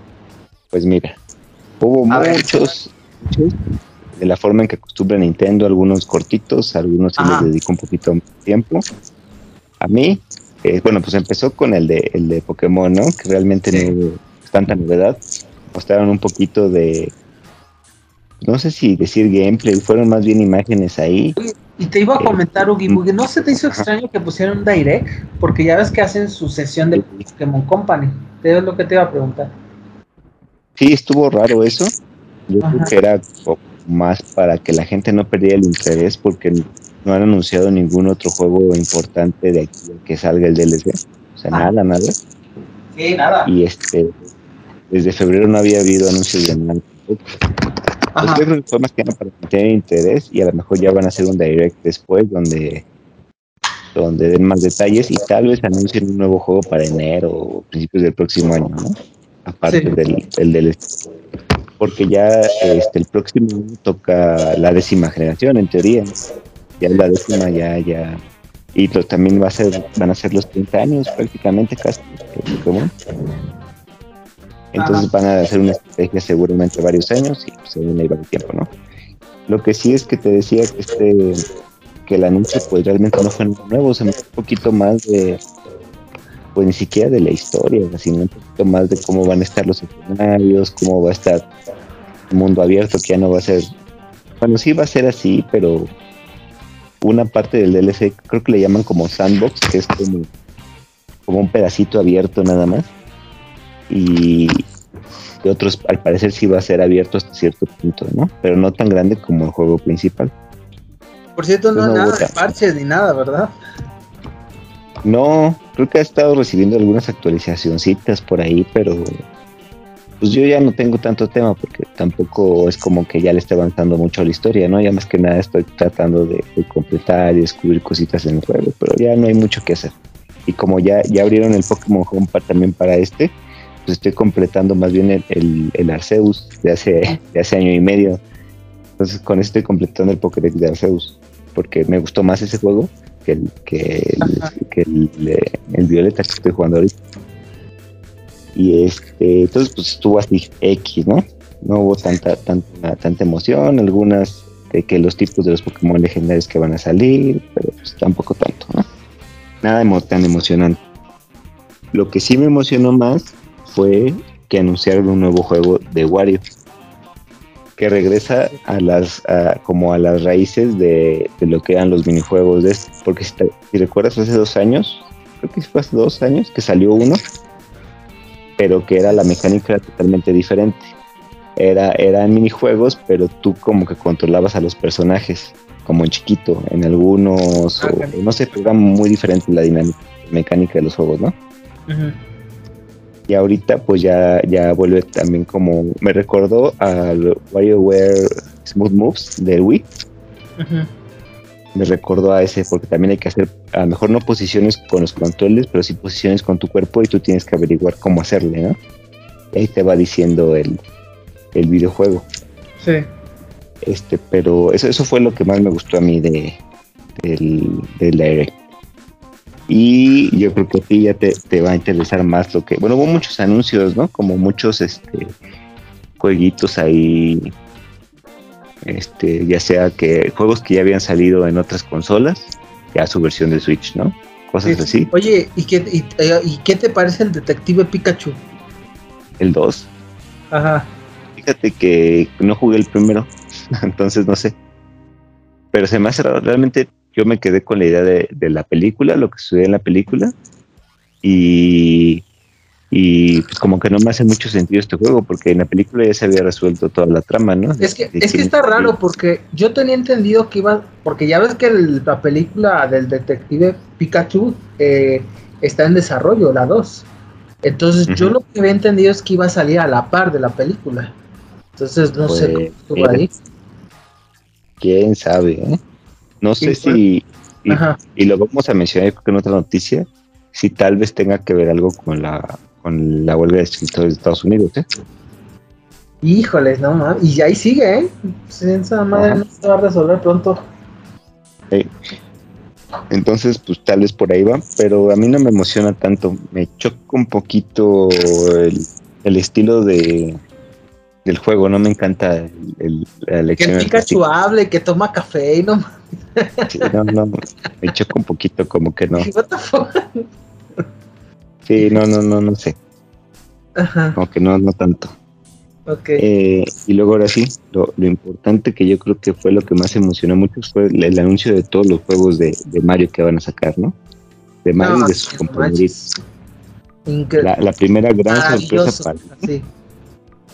Pues mira, hubo muchos, muchos de la forma en que acostumbra Nintendo, algunos cortitos, algunos se les dedicó un poquito más tiempo. A mí, eh, bueno, pues empezó con el de, el de Pokémon, ¿no? Que realmente no es tanta novedad. Mostraron un poquito de, no sé si decir gameplay, fueron más bien imágenes ahí. Y te iba a comentar, Ugi, ¿no se te hizo extraño que pusieran un direct? Porque ya ves que hacen su sesión de Pokémon Company. Es lo que te iba a preguntar. Sí, estuvo raro eso. Yo creo que era más para que la gente no perdiera el interés porque no han anunciado ningún otro juego importante de aquí que salga el DLC. O sea, ah. nada, nada. Sí, nada. Y este, desde febrero no había habido anuncios de nada. Pues yo creo que fue más que nada para tener interés y a lo mejor ya van a hacer un direct después donde donde den más detalles y tal vez anuncien un nuevo juego para enero o principios del próximo año, ¿no? Aparte del, del DLC porque ya este, el próximo toca la décima generación, en teoría. Ya la décima, ya, ya. Y también va a ser, van a ser los 30 años prácticamente casi. Entonces van a hacer una estrategia seguramente varios años y pues, se viene varios tiempo, ¿no? Lo que sí es que te decía que este que el anuncio pues realmente no fue nuevo, se me un poquito más de pues ni siquiera de la historia, sino un poquito más de cómo van a estar los escenarios, cómo va a estar mundo abierto, que ya no va a ser, bueno, sí va a ser así, pero una parte del DLC, creo que le llaman como sandbox, que es como, como un pedacito abierto nada más, y, otros al parecer sí va a ser abierto hasta cierto punto, ¿no? Pero no tan grande como el juego principal. Por cierto, no, hay nada de parches ni nada, ¿verdad? No, creo que ha estado recibiendo algunas actualizacioncitas por ahí, pero pues yo ya no tengo tanto tema porque tampoco es como que ya le esté avanzando mucho la historia, ¿no? Ya más que nada estoy tratando de, completar y descubrir cositas en el juego, pero ya no hay mucho que hacer. Y como ya, ya abrieron el Pokémon Home también para este, pues estoy completando más bien el, el, Arceus de hace, de hace año y medio. Entonces con esto estoy completando el Pokédex de Arceus, porque me gustó más ese juego que el, que que el, el Violeta que estoy jugando ahorita. Y este, entonces pues estuvo así X, ¿no? No hubo tanta, tanta, tanta emoción, algunas de que los tipos de los Pokémon legendarios que van a salir, pero pues tampoco tanto, ¿no? Nada tan emocionante. Lo que sí me emocionó más fue que anunciaron un nuevo juego de Wario que regresa a las como a las raíces de, lo que eran los minijuegos de este, porque si, si, recuerdas hace dos años creo que fue hace dos años que salió uno pero que era la mecánica totalmente diferente. Era, eran minijuegos, pero tú como que controlabas a los personajes, como en chiquito, en algunos, no sé, era muy diferente la dinámica, mecánica de los juegos, ¿no? Y ahorita pues ya, ya vuelve también como, me recordó al WarioWare Smooth Moves del Wii me recordó a ese, porque también hay que hacer, a lo mejor no posiciones con los controles, pero sí posiciones con tu cuerpo y tú tienes que averiguar cómo hacerle, ¿no? Y ahí te va diciendo el, el videojuego. Sí. Este, pero eso, eso fue lo que más me gustó a mí de, del, del Direct. Y yo creo que a ti ya te, te, va a interesar más lo que. Bueno, hubo muchos anuncios, ¿no? Como muchos este jueguitos ahí este, ya sea que juegos que ya habían salido en otras consolas, ya su versión de Switch, ¿no? Cosas así. Oye, ¿y qué, eh, y, qué te parece el detective Pikachu? El 2. Ajá. Fíjate que no jugué el primero, (laughs) entonces no sé. Pero se me hace realmente yo me quedé con la idea de, de la película, lo que sucede en la película, y y pues como que no me hace mucho sentido este juego porque en la película ya se había resuelto toda la trama, ¿no? Es que, es que está raro porque yo tenía entendido que iba, porque ya ves que la película del detective Pikachu eh, está en desarrollo, la 2. Entonces yo lo que había entendido es que iba a salir a la par de la película. Entonces no sé cómo estuvo ahí. Quién sabe, ¿eh? No sé si... Y, y, lo vamos a mencionar en otra noticia, si tal vez tenga que ver algo con la con la huelga de escritores de Estados Unidos, ¿eh? Híjoles, no mames. Y ahí sigue, ¿eh? Esa madre no se va a resolver pronto. Entonces, pues tal vez por ahí va, pero a mí no me emociona tanto. Me choca un poquito el, estilo de del juego, no me encanta el, la elección. Que Pikachu hable, que toma café y no. Sí, no, no, me choca un poquito como que no. (laughs) What the fuck? Sí, no, no, no, no sé. Ajá. Como que no, no tanto. Ok. Eh, y luego ahora sí, lo, importante que yo creo que fue lo que más emocionó mucho fue el, anuncio de todos los juegos de, Mario que van a sacar, ¿no? De Mario y de sus compañeros. La, la, primera gran sorpresa para,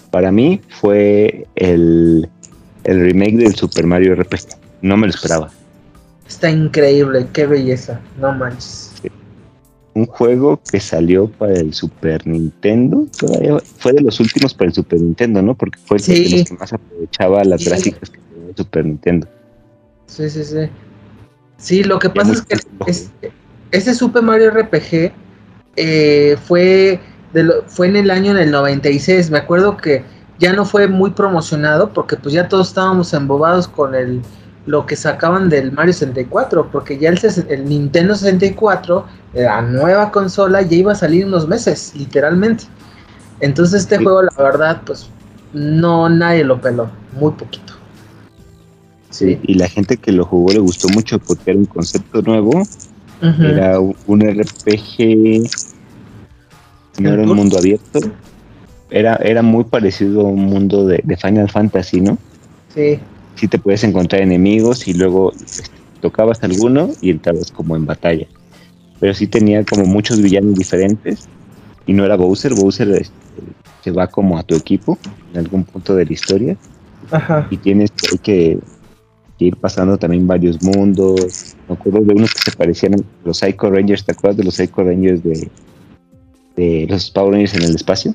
para mí fue el, el remake del Super Mario RPG. No me lo esperaba. Está increíble, qué belleza, no manches un juego que salió para el Super Nintendo, todavía fue de los últimos para el Super Nintendo, ¿no? Porque fue el que más aprovechaba las gráficas que tenía el Super Nintendo. Sí, sí, sí. Sí, lo que pasa es que ese Super Mario RPG eh, fue, de fue en el año en el 96. Me acuerdo que ya no fue muy promocionado porque pues ya todos estábamos embobados con el lo que sacaban del Mario 64, porque ya el, el Nintendo 64, la nueva consola, ya iba a salir unos meses, literalmente. Entonces este juego, la verdad, pues no nadie lo peló, muy poquito. Sí. Y la gente que lo jugó le gustó mucho porque era un concepto nuevo. Era un RPG, no era un mundo abierto. Era, era muy parecido a un mundo de, de Final Fantasy, ¿no? Sí sí te puedes encontrar enemigos y luego este, tocabas alguno y entrabas como en batalla. Pero sí tenía como muchos villanos diferentes y no era Bowser, Bowser este, se va como a tu equipo en algún punto de la historia y tienes que, ir pasando también varios mundos. Me acuerdo de unos que se parecían a los Psycho Rangers, ¿te acuerdas de los Psycho Rangers de, de los Power Rangers en el espacio?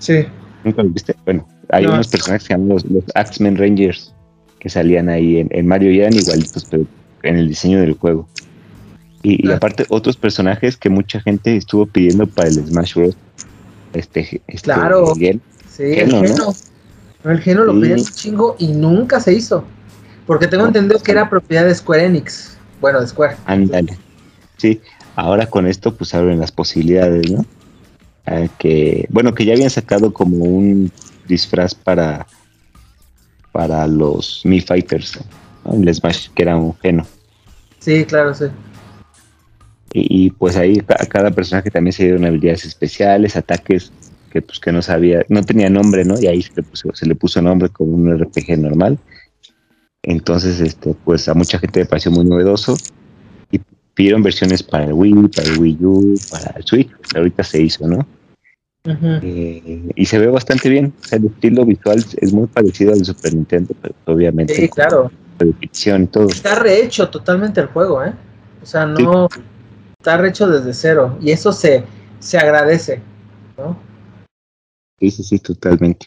Sí. ¿Nunca los viste? Bueno, hay unos personajes que se llaman los, los Axemen Rangers que salían ahí en, en, Mario y eran igualitos, pero en el diseño del juego. Y, y, aparte, otros personajes que mucha gente estuvo pidiendo para el Smash Bros. Este, este claro. Miguel. Sí, Geno, el Geno. ¿no? El Geno lo pedían un chingo y nunca se hizo. Porque tengo entendido que era propiedad de Square Enix. Bueno, de Square. Ándale. Sí, ahora con esto pues abren las posibilidades, ¿no? A que, bueno, que ya habían sacado como un disfraz para para los Mi Fighters, ¿no? el Smash, que era un geno. Sí, claro, sí. Y, y pues ahí a cada personaje también se dieron habilidades especiales, ataques que pues que no sabía, no tenía nombre, ¿no? Y ahí se le puso, se le puso nombre como un RPG normal. Entonces, este, pues a mucha gente le pareció muy novedoso y pidieron versiones para el Wii, para el Wii U, para el Switch, ahorita se hizo, ¿no? Uh -huh. eh, y se ve bastante bien. O sea, el estilo visual es muy parecido al Super Nintendo, pero obviamente. Sí, claro. De ficción y todo. Está rehecho totalmente el juego, ¿eh? O sea, no. Sí. Está rehecho desde cero. Y eso se, se agradece, ¿no? Sí, sí, sí, totalmente.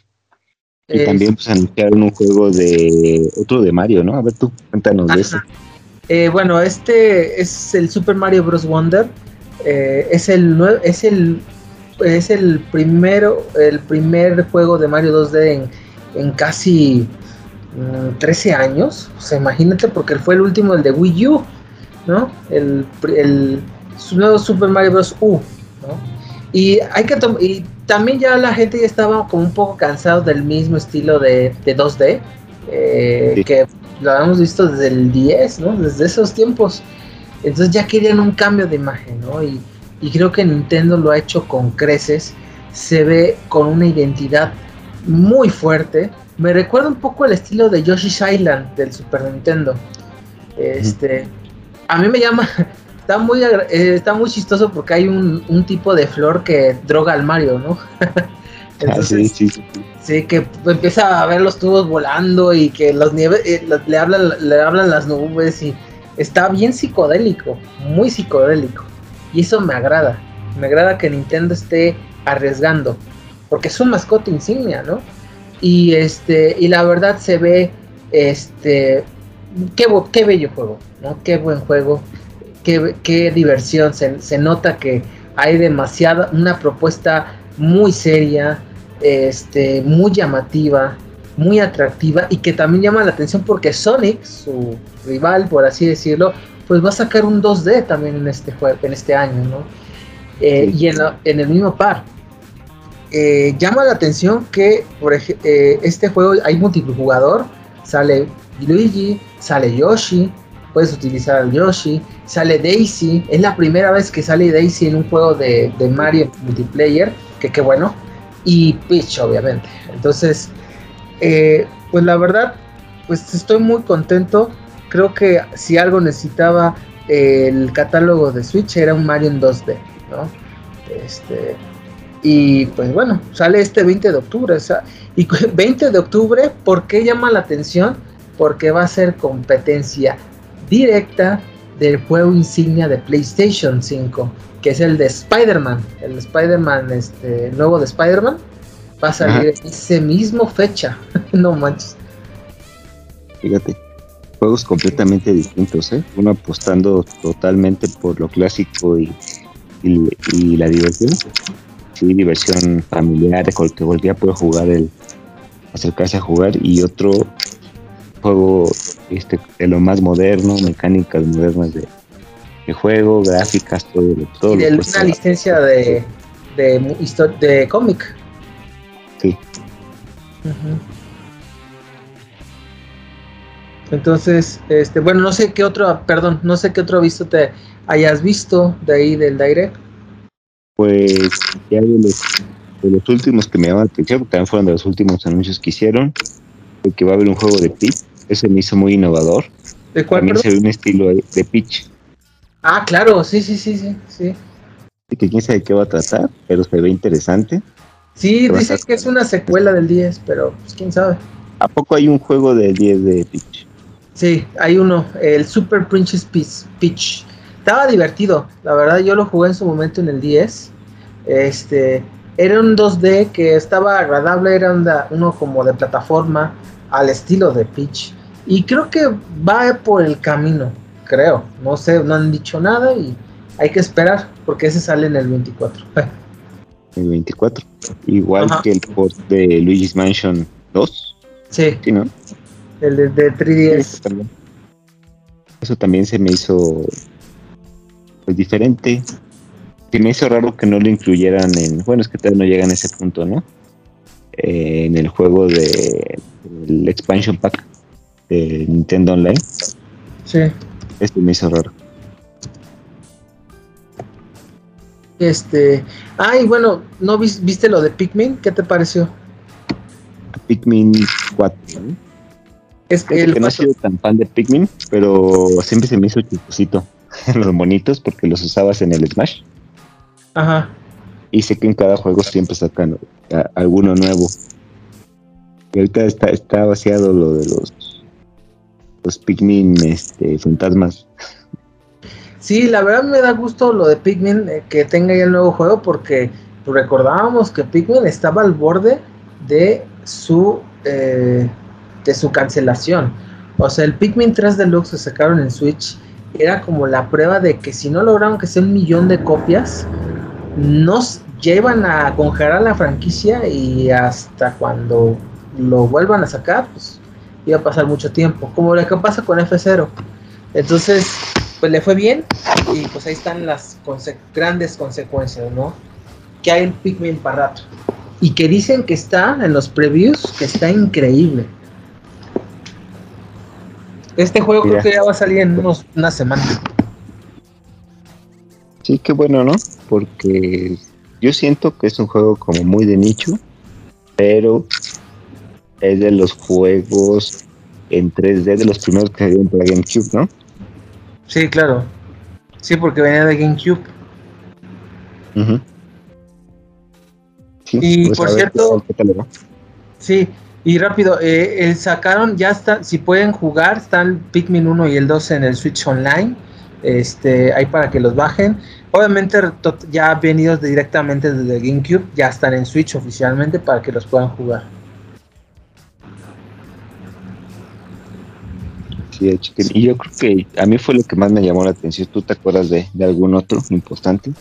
Y es... también pues anunciaron un juego de otro de Mario, ¿no? A ver tú, cuéntanos Ajá. de ese. Eh, bueno, este es el Super Mario Bros. Wonder. Eh, es el es el es el primero el primer juego de Mario 2D en, en casi mm, 13 años. O sea, imagínate porque fue el último el de Wii U, ¿no? El, el nuevo Super Mario Bros. U, ¿no? Y hay que y también ya la gente ya estaba como un poco cansado del mismo estilo de, de 2D, eh, sí. que lo habíamos visto desde el 10, ¿no? Desde esos tiempos. Entonces ya querían un cambio de imagen, ¿no? Y, y creo que Nintendo lo ha hecho con creces. Se ve con una identidad muy fuerte. Me recuerda un poco el estilo de Yoshi's Island del Super Nintendo. Este, a mí me llama, (laughs) está muy, eh, está muy chistoso porque hay un, un, tipo de flor que droga al Mario, ¿no? (laughs) Entonces, ah, sí, sí, sí. sí, que empieza a ver los tubos volando y que los nieves, eh, le, hablan, le hablan las nubes y está bien psicodélico, muy psicodélico. Y eso me agrada. Me agrada que Nintendo esté arriesgando. Porque es un mascota insignia, ¿no? Y este. Y la verdad se ve. Este. Qué, qué bello juego, ¿no? Qué buen juego. Qué, qué diversión. Se, se, nota que hay demasiada. Una propuesta muy seria. Este. Muy llamativa. Muy atractiva. Y que también llama la atención porque Sonic, su rival, por así decirlo, pues va a sacar un 2D también en este juego, en este año, ¿no? Eh, sí. Y en, la, en, el mismo par. Eh, llama la atención que por eh, este juego hay multijugador, sale Luigi, sale Yoshi, puedes utilizar al Yoshi, sale Daisy, es la primera vez que sale Daisy en un juego de, de Mario multiplayer, que qué bueno, y Peach obviamente. Entonces, eh, pues la verdad, pues estoy muy contento creo que si algo necesitaba el catálogo de Switch era un Mario en 2D, ¿no? Este, y pues bueno, sale este 20 de octubre. O sea, y 20 (laughs) de octubre, ¿por qué llama la atención? Porque va a ser competencia directa del juego insignia de PlayStation 5, que es el de Spider-Man. El Spider-Man, este, nuevo de Spider-Man, va a salir ese mismo fecha. (laughs) no manches. Fíjate juegos completamente distintos, ¿eh? Uno apostando totalmente por lo clásico y, y, y la diversión. Sí, diversión familiar, que volvía a poder jugar el acercarse a jugar y otro juego este de lo más moderno, mecánicas modernas de, de juego, gráficas, todo, todo y de una licencia de de, de cómic. Sí. Uh -huh. Entonces, este, bueno, no sé qué otro, perdón, no sé qué otro visto te hayas visto de ahí del Direct. Pues ya de los, de los últimos que me llaman la atención, porque también fueron de los últimos anuncios que hicieron, que va a haber un juego de pitch, ese me hizo muy innovador. ¿De cuál? También se ve un estilo de pitch. Ah, claro, sí, sí, sí, sí, sí. Que quién sabe qué va a tratar, pero se ve interesante. Sí, dice que es una secuela del 10, pero pues quién sabe. ¿A poco hay un juego del 10 de pitch? Sí, hay uno, el Super Princess Peach. Estaba divertido, la verdad yo lo jugué en su momento en el 10. Este, era un 2D que estaba agradable, era uno como de plataforma al estilo de Peach. Y creo que va por el camino, creo. No sé, no han dicho nada y hay que esperar porque ese sale en el 24. El 24. Igual que el port de Luigi's Mansion 2. Sí. Sí, ¿no? El de, 3DS. Eso también se me hizo pues diferente. Se me hizo raro que no lo incluyeran en. Bueno, es que todavía no llegan a ese punto, ¿no? Eh, en el juego de el expansion pack de Nintendo Online. Sí. Este me hizo raro. Este. Ay, bueno, ¿no viste lo de Pikmin? ¿Qué te pareció? Pikmin 4. Es que, el no he sido tan fan de Pikmin, pero siempre se me hizo chistosito (laughs) los monitos porque los usabas en el Smash. Ajá. Y sé que en cada juego siempre sacan alguno nuevo. Y ahorita está, está vaciado lo de los los Pikmin este, fantasmas. Sí, la verdad me da gusto lo de Pikmin eh, que tenga ya el nuevo juego porque recordábamos que Pikmin estaba al borde de su eh, de su cancelación. O sea, el Pikmin 3 Deluxe que sacaron en Switch era como la prueba de que si no lograron que sea un millón de copias, nos llevan a congelar la franquicia y hasta cuando lo vuelvan a sacar, pues iba a pasar mucho tiempo, como lo que pasa con F0. Entonces, pues le fue bien y pues ahí están las grandes consecuencias, ¿no? Que hay en Pikmin para rato. Y que dicen que está en los previews, que está increíble. Este juego creo que ya va a salir en unos, una semana. Sí, qué bueno, ¿no? Porque yo siento que es un juego como muy de nicho, pero es de los juegos en 3D de los primeros que salieron para GameCube, ¿no? Sí, claro. Sí, porque venía de GameCube. y por cierto, sí, y rápido, eh, eh, sacaron, ya está, si pueden jugar, están Pikmin 1 y el 2 en el Switch Online, este, ahí para que los bajen. Obviamente ya venidos directamente desde GameCube, ya están en Switch oficialmente para que los puedan jugar. Y yo creo que a mí fue lo que más me llamó la atención. ¿Tú te acuerdas de, algún otro importante?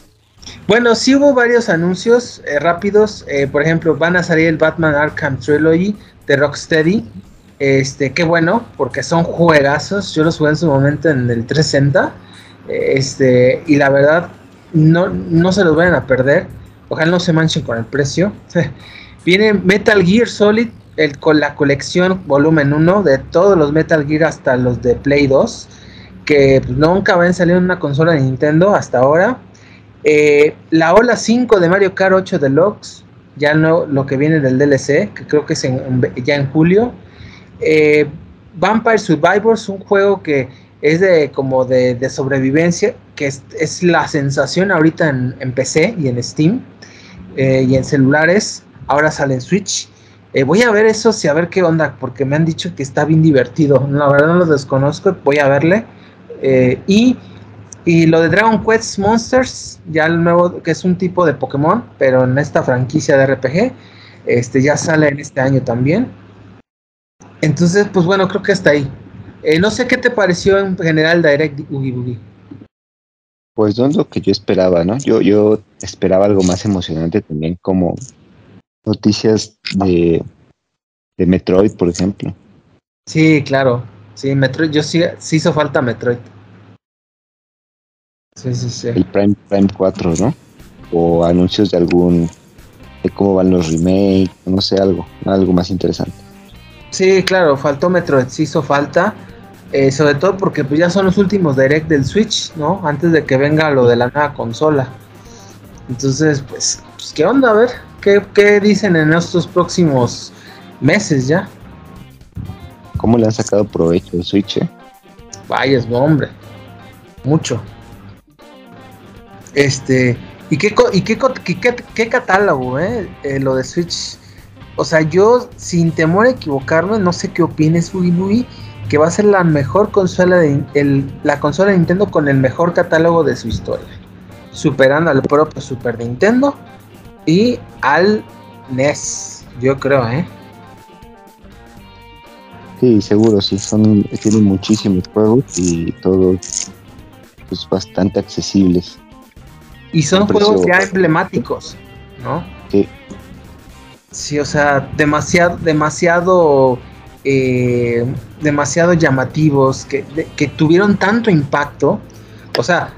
Bueno, sí hubo varios anuncios eh, rápidos. Eh, por ejemplo, van a salir el Batman Arkham Trilogy de Rocksteady. Este, qué bueno, porque son juegazos. Yo los jugué en su momento en el 360. Este, y la verdad, no, no se los vayan a perder. Ojalá no se manchen con el precio. (laughs) Viene Metal Gear Solid el, con la colección volumen 1 de todos los Metal Gear hasta los de Play 2, que nunca habían salido en una consola de Nintendo hasta ahora. Eh, la Ola 5 de Mario Kart 8 Deluxe, ya no, lo que viene del DLC, que creo que es ya en julio. Eh, Vampire Survivors, un juego que es de como de, sobrevivencia, que es, la sensación ahorita en, PC y en Steam eh, y en celulares. Ahora sale en Switch. Eh, voy a ver eso, sí, a ver qué onda, porque me han dicho que está bien divertido. La verdad no lo desconozco, voy a verle. Y, lo de Dragon Quest Monsters, ya el nuevo, que es un tipo de Pokémon, pero en esta franquicia de RPG, este ya sale en este año también. Entonces, pues bueno, creo que está ahí. Eh, no sé qué te pareció en general Direct Oogie Boogie. Pues no es lo que yo esperaba, ¿no? Yo, yo esperaba algo más emocionante también, como noticias de, de Metroid, por ejemplo. Sí, claro. Sí, Metroid, yo sí, sí hizo falta Metroid. Sí, sí, sí. El Prime, Prime 4, ¿no? O anuncios de algún, de cómo van los remakes, no sé, algo, algo más interesante. Sí, claro, faltó Metroid, sí hizo falta. Eh, sobre todo porque pues ya son los últimos direct del Switch, ¿no? Antes de que venga lo de la nueva consola. Entonces, pues, pues ¿qué onda? A ver, ¿Qué, dicen en estos próximos meses ya? ¿Cómo le han sacado provecho al Switch? Eh? Vaya, hombre. Mucho. Este. ¿Y qué, y qué, qué, catálogo, eh? eh? Lo de Switch. O sea, yo, sin temor a equivocarme, no sé qué opines, Boogie que va a ser la mejor consola de la consola Nintendo con el mejor catálogo de su historia. Superando al propio Super Nintendo y al NES, yo creo, ¿eh? Sí, seguro, sí, son, tienen muchísimos juegos y todos pues, bastante accesibles. Y son juegos ya emblemáticos, ¿no? Sí. Sí, o sea, demasiado, demasiado, eh, demasiado llamativos, que, que tuvieron tanto impacto. O sea,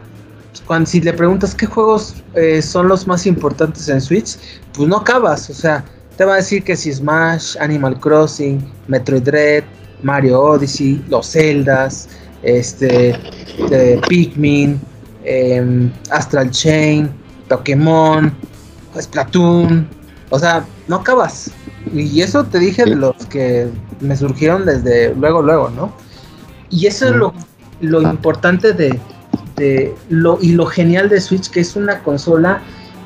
cuando si le preguntas qué juegos eh, son los más importantes en Switch, pues no acabas, o sea, te va a decir que si Smash, Animal Crossing, Metroid Dread, Mario Odyssey, los Zeldas, este, Pikmin, em, Astral Chain, Pokémon, Splatoon, o sea, no acabas. Y eso te dije de los que me surgieron desde luego, luego, ¿no? Y eso es lo, lo importante de, lo, y lo genial de Switch, que es una consola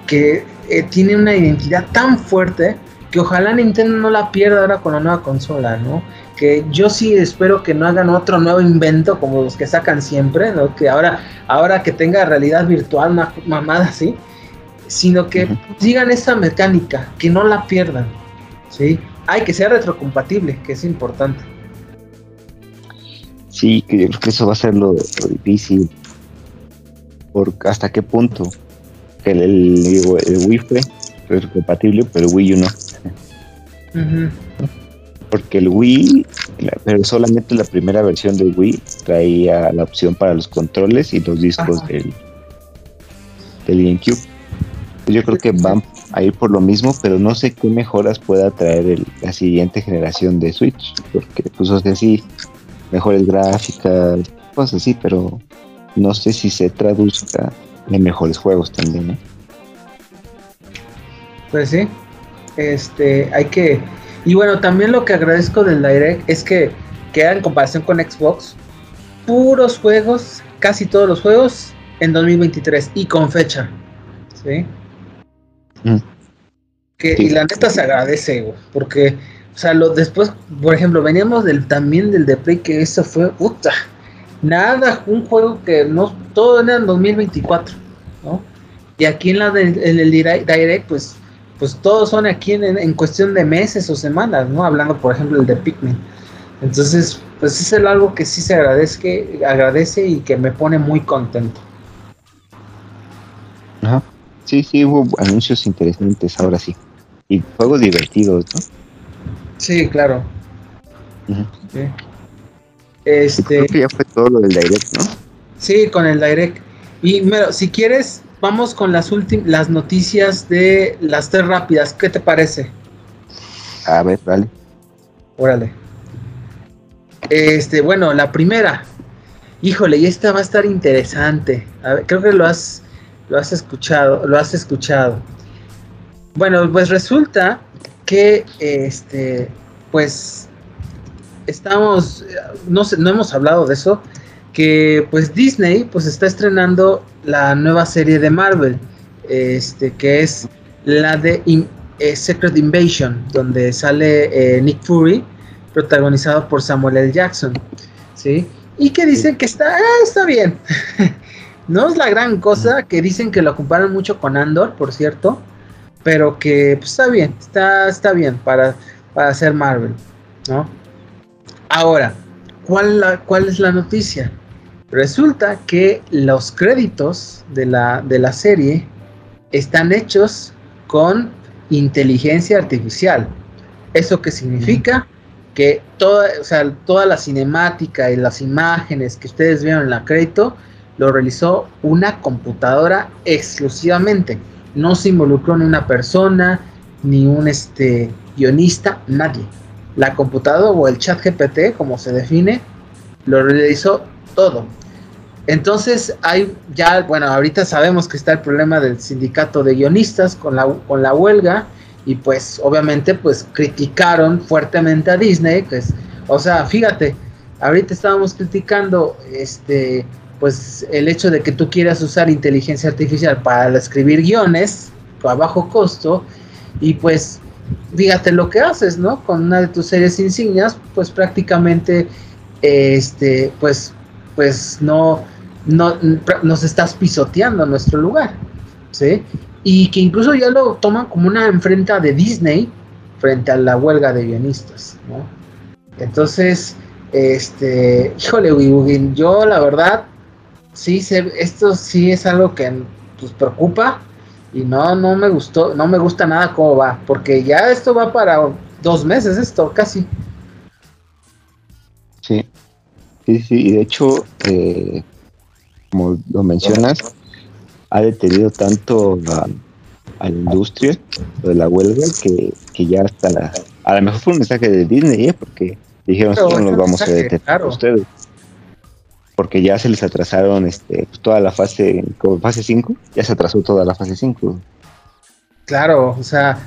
que eh, tiene una identidad tan fuerte que ojalá Nintendo no la pierda ahora con la nueva consola, ¿no? Que yo sí espero que no hagan otro nuevo invento como los que sacan siempre, ¿no? Que ahora, ahora que tenga realidad virtual, una mamada así, sino que digan esa mecánica, que no la pierdan, ¿sí? Hay que ser retrocompatible, que es importante. Sí, que eso va a ser lo difícil, por hasta qué punto el, el, Wii fue compatible, pero el Wii U no. Porque el Wii, pero solamente la primera versión del Wii traía la opción para los controles y los discos del, del GameCube. Yo creo que van a ir por lo mismo, pero no sé qué mejoras pueda traer la siguiente generación de Switch, porque pues o sea, sí, mejores gráficas, cosas así, pero no sé si se traduzca en mejores juegos también, Pues sí, este, hay que... Y bueno, también lo que agradezco del Direct es que queda en comparación con Xbox, puros juegos, casi todos los juegos en 2023 y con fecha, ¿sí? Mm. Que, Y la neta se agradece, porque, o sea, lo, después, por ejemplo, veníamos del, también del de Play, que eso fue, puta, Nada, un juego que no, todo era en 2024, ¿no? Y aquí en, la en el Direct, pues, pues todos son aquí en, cuestión de meses o semanas, ¿no? Hablando, por ejemplo, el de Pikmin. Entonces, pues es algo que sí se agradece, agradece y que me pone muy contento. Ajá. Sí, sí, hubo anuncios interesantes ahora sí. Y juegos divertidos, ¿no? Sí, claro. sí. Este, Creo que ya fue todo lo del Direct, ¿no? Sí, con el Direct. Y pero, si quieres, vamos con las últimas las noticias de las tres rápidas. ¿Qué te parece? A ver, dale. Órale. Este, bueno, la primera. Híjole, y esta va a estar interesante. A ver, creo que lo has lo has escuchado, lo has escuchado. Bueno, pues resulta que este pues estamos, no, no hemos hablado de eso, que pues Disney pues está estrenando la nueva serie de Marvel, este, que es la de eh, Secret Invasion, donde sale eh, Nick Fury, protagonizado por Samuel L. Jackson, ¿sí? Y que dicen que está, ah, está bien. (laughs) no es la gran cosa, que dicen que lo comparan mucho con Andor, por cierto, pero que pues, está bien, está, está bien para, para hacer Marvel, ¿no? Ahora, ¿cuál, la, ¿cuál es la noticia? Resulta que los créditos de la, de la serie están hechos con inteligencia artificial. ¿Eso qué significa? Que toda, o sea, toda la cinemática y las imágenes que ustedes vieron en la crédito lo realizó una computadora exclusivamente. No se involucró ni una persona, ni un este, guionista, nadie la computadora o el chat GPT, como se define, lo realizó todo. Entonces hay ya, bueno, ahorita sabemos que está el problema del sindicato de guionistas con la, con la huelga y pues obviamente pues criticaron fuertemente a Disney, pues, o sea, fíjate, ahorita estábamos criticando este pues el hecho de que tú quieras usar inteligencia artificial para escribir guiones a bajo costo y pues fíjate lo que haces, ¿no? Con una de tus series insignias, pues prácticamente, este, pues, pues no, no, nos estás pisoteando nuestro lugar, ¿sí? y que incluso ya lo toman como una enfrenta de Disney frente a la huelga de guionistas, ¿no? Entonces, este, híjole, Wibugin, yo la verdad, sí, se, esto sí es algo que pues preocupa y no, no me gustó, no me gusta nada cómo va, porque ya esto va para dos meses, esto casi. Sí, sí, sí, y de hecho, eh, como lo mencionas, ha detenido tanto a, la industria de la huelga que, ya hasta la, a lo mejor fue un mensaje de Disney, ¿eh? porque dijeron que no nos vamos a detener ustedes. Porque ya se les atrasaron este, pues, toda la fase, como fase 5, ya se atrasó toda la fase 5. Claro, o sea,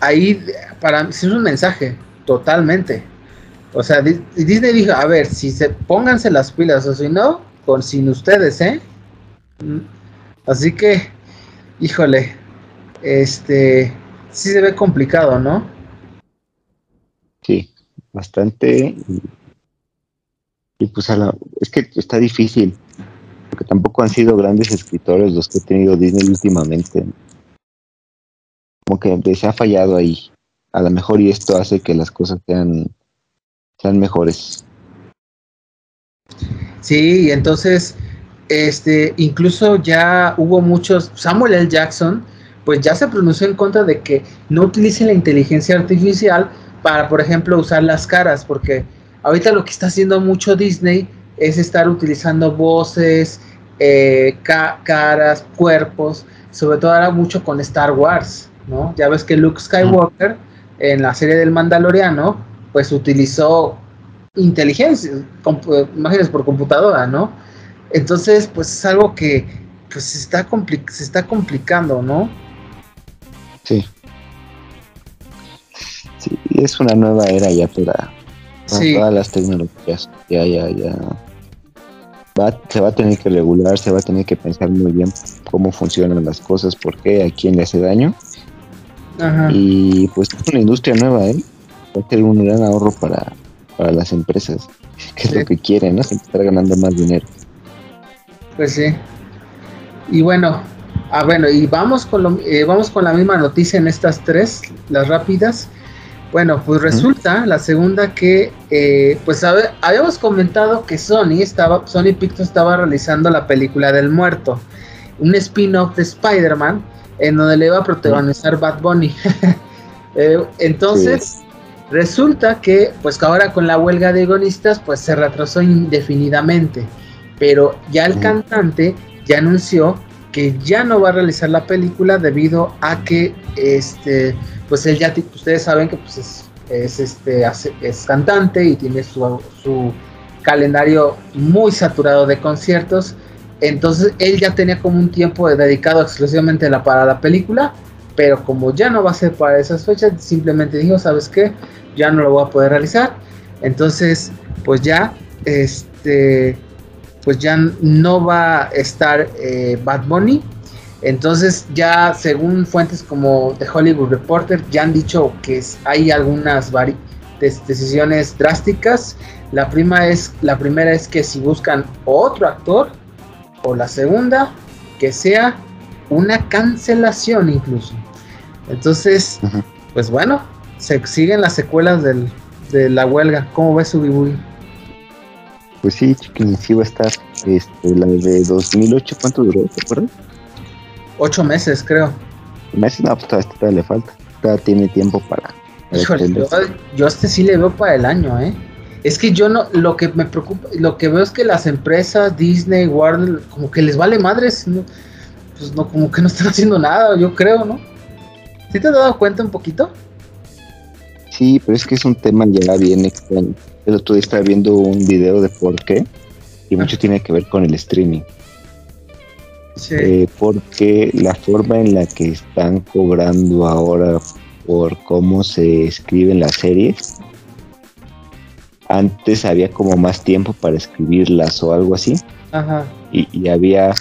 ahí para mí es un mensaje, totalmente. O sea, Disney dijo, a ver, si se pónganse las pilas o si no, con sin ustedes, ¿eh? Así que, híjole, este, sí se ve complicado, ¿no? Sí, bastante. Y, pues es que está difícil, porque tampoco han sido grandes escritores los que ha tenido Disney últimamente. Como que se ha fallado ahí. A lo mejor y esto hace que las cosas sean, sean mejores. Sí, y entonces, este, incluso ya hubo muchos, Samuel L. Jackson, pues ya se pronunció en contra de que no utilicen la inteligencia artificial para, por ejemplo, usar las caras, porque ahorita lo que está haciendo mucho Disney es estar utilizando voces, eh, caras, cuerpos, sobre todo ahora mucho con Star Wars, ¿no? Ya ves que Luke Skywalker en la serie del Mandaloriano, pues utilizó inteligencia, imágenes por computadora, ¿no? Entonces, pues es algo que pues, se, está se está complicando, ¿no? Sí. Sí, es una nueva era ya para, todas las tecnologías. Ya, ya, ya. se va a tener que regular, se va a tener que pensar muy bien cómo funcionan las cosas, por qué, a quién le hace daño. Y pues es una industria nueva, ¿eh? Va a ser un gran ahorro para, para las empresas, que es lo que quieren, ¿no? Estar ganando más dinero. Pues sí. Y bueno, ah, bueno, y vamos con, lo, eh, vamos con la misma noticia en estas tres, las rápidas. Bueno, pues resulta la segunda que, eh, pues habíamos comentado que Sony estaba, Sony Pictures estaba realizando la película del muerto, un spin-off de Spider-Man, en donde le iba a protagonizar Bad Bunny. (laughs) Eh, entonces, Resulta que, pues ahora con la huelga de agonistas, pues se retrasó indefinidamente. Pero ya el cantante ya anunció que ya no va a realizar la película debido a que, este, pues él ya, ustedes saben que pues es, este, es cantante y tiene su, su calendario muy saturado de conciertos. Entonces él ya tenía como un tiempo dedicado exclusivamente para la película, pero como ya no va a ser para esas fechas, simplemente dijo, ¿sabes qué? ya no lo voy a poder realizar. Entonces, pues ya, este, pues ya no va a estar eh, Bad Bunny. Entonces ya según fuentes como The Hollywood Reporter ya han dicho que hay algunas decisiones drásticas. La, prima es, la primera es que si buscan otro actor o la segunda que sea una cancelación incluso. Entonces, pues bueno, se siguen las secuelas del, de la huelga. ¿Cómo ves su Pues sí, chiquín, sí va a estar. Este, la de 2008, ¿cuánto duró? ¿Te acuerdas? Ocho meses, creo. Meses, no, pues todavía, le falta. Todavía tiene tiempo para. Híjole, yo, yo a este sí le veo para el año, ¿eh? Es que yo no, lo que me preocupa, lo que veo es que las empresas, Disney, Warner, como que les vale madres, pues no, como que no están (laughs) haciendo nada, yo creo, ¿no? ¿Sí te has dado cuenta un poquito? Sí, pero es que es un tema ya bien extraño. El otro día estaba viendo un video de por qué, y mucho tiene que ver con el streaming. Sí. Eh, porque la forma en la que están cobrando ahora por cómo se escriben las series, antes había como más tiempo para escribirlas o algo así. Ajá. Y, y había,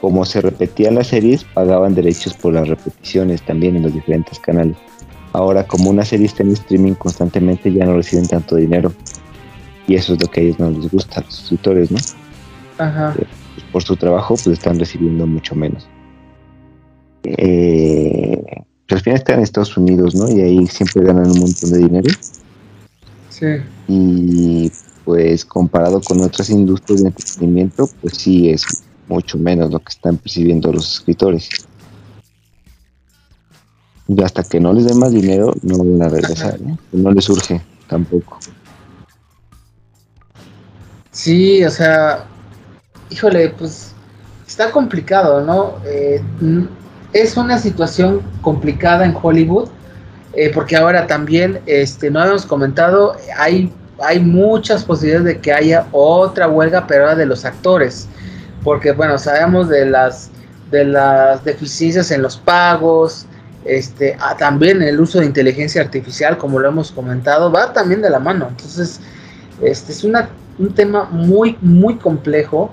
como se repetían las series, pagaban derechos por las repeticiones también en los diferentes canales. Ahora, como una serie está en streaming constantemente, ya no reciben tanto dinero. Y eso es lo que a ellos no les gusta, a los suscriptores, ¿no? Ajá. Eh, por su trabajo, pues están recibiendo mucho menos. eh, que al final están en Estados Unidos, ¿no? Y ahí siempre ganan un montón de dinero. Sí. Y pues comparado con otras industrias de entretenimiento, pues sí es mucho menos lo que están percibiendo los escritores. Y hasta que no les den más dinero, no van a regresar, ¿no? No les surge tampoco. Sí, o sea, híjole, pues está complicado, ¿no? Eh, es una situación complicada en Hollywood, eh, porque ahora también, este, no habíamos comentado, hay, hay muchas posibilidades de que haya otra huelga, pero ahora de los actores, porque bueno, sabemos de las, de las deficiencias en los pagos, este, ah, también el uso de inteligencia artificial, como lo hemos comentado, va también de la mano. Entonces, este es una, un tema muy, muy complejo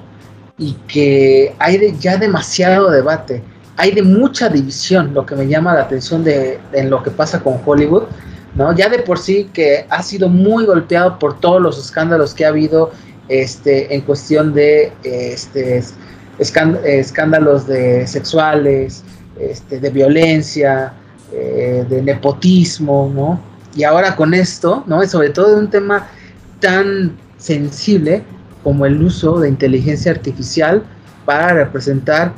y que hay ya demasiado debate hay de mucha división, lo que me llama la atención de, en lo que pasa con Hollywood, ¿no? Ya de por sí que ha sido muy golpeado por todos los escándalos que ha habido este, en cuestión de este, escándalos de sexuales, este, de violencia, eh, de nepotismo, ¿no? Y ahora con esto, ¿no? Sobre todo de un tema tan sensible como el uso de inteligencia artificial para representar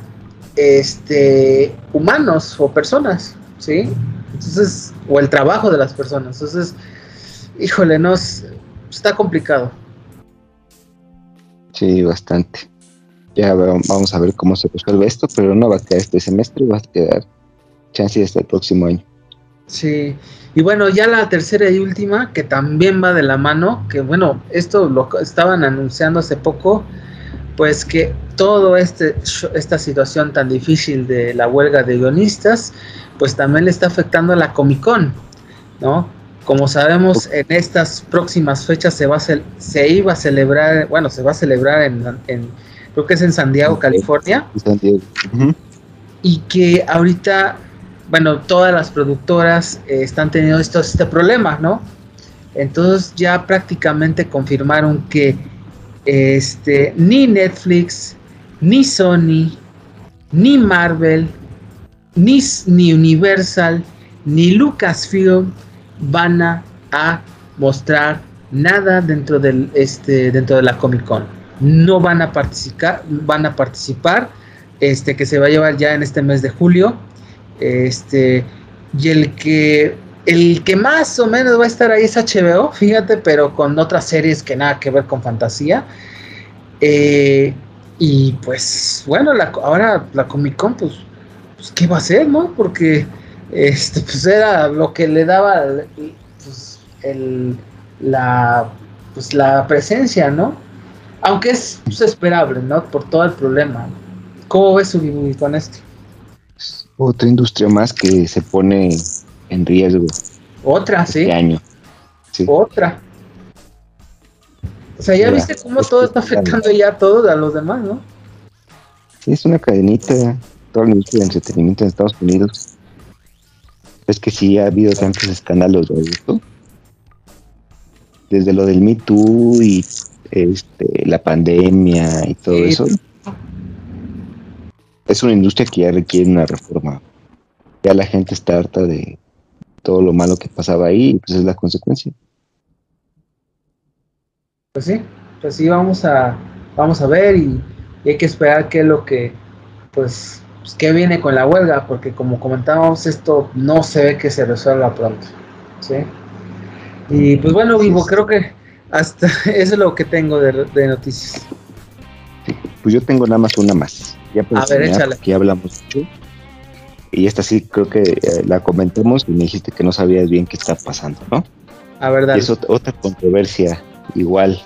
este, humanos o personas, ¿sí? Entonces, o el trabajo de las personas. Entonces, híjole, no, está complicado. Sí, bastante. Ya vamos a ver cómo se resuelve esto, pero no va a quedar este semestre, va a quedar chance hasta el próximo año. Sí, y bueno, ya la tercera y última, que también va de la mano, que bueno, esto lo estaban anunciando hace poco, pues que todo este esta situación tan difícil de la huelga de guionistas, pues también le está afectando a la Comic Con, ¿no? Como sabemos, en estas próximas fechas se va a se iba a celebrar, bueno, se va a celebrar en, creo que es en San Diego, California. Y que ahorita, bueno, todas las productoras eh, están teniendo esto, este problema, ¿no? Entonces ya prácticamente confirmaron que este, ni Netflix, ni Sony, ni Marvel, ni, ni Universal, ni Lucasfilm van a, mostrar nada dentro del este dentro de la Comic Con. No van a participar, van a participar, este que se va a llevar ya en este mes de julio. Este y el que el que más o menos va a estar ahí es HBO, fíjate, pero con otras series que nada que ver con fantasía. Eh, y pues, bueno, ahora la Comic Con, pues, pues, ¿qué va a hacer, no? Porque este, pues era lo que le daba pues, la, pues, la presencia, ¿no? Aunque es pues, esperable, ¿no? Por todo el problema. ¿Cómo ves su con esto? Otra industria más que se pone en riesgo. Otra, sí. Este año. Otra. O sea, ya viste cómo todo está afectando ya a todos, a los demás, ¿no? Sí, es una cadenita, todo el industria de entretenimiento en Estados Unidos. Es que sí ha habido tantos escándalos de esto. Desde lo del Me Too y este, la pandemia y todo eso. Es una industria que ya requiere una reforma. Ya la gente está harta de todo lo malo que pasaba ahí, y pues es la consecuencia. Pues sí, pues sí, vamos a, vamos a ver y, hay que esperar qué es lo que, pues, pues, qué viene con la huelga, porque como comentábamos, esto no se ve que se resuelva pronto, ¿sí? Y pues bueno, Vivo, creo que hasta (laughs) eso es lo que tengo de, noticias. pues yo tengo nada más una más. Ya a ver, échale. Aquí hablamos mucho y esta sí creo que eh, la comentamos y me dijiste que no sabías bien qué está pasando, ¿no? A ver, es otra controversia igual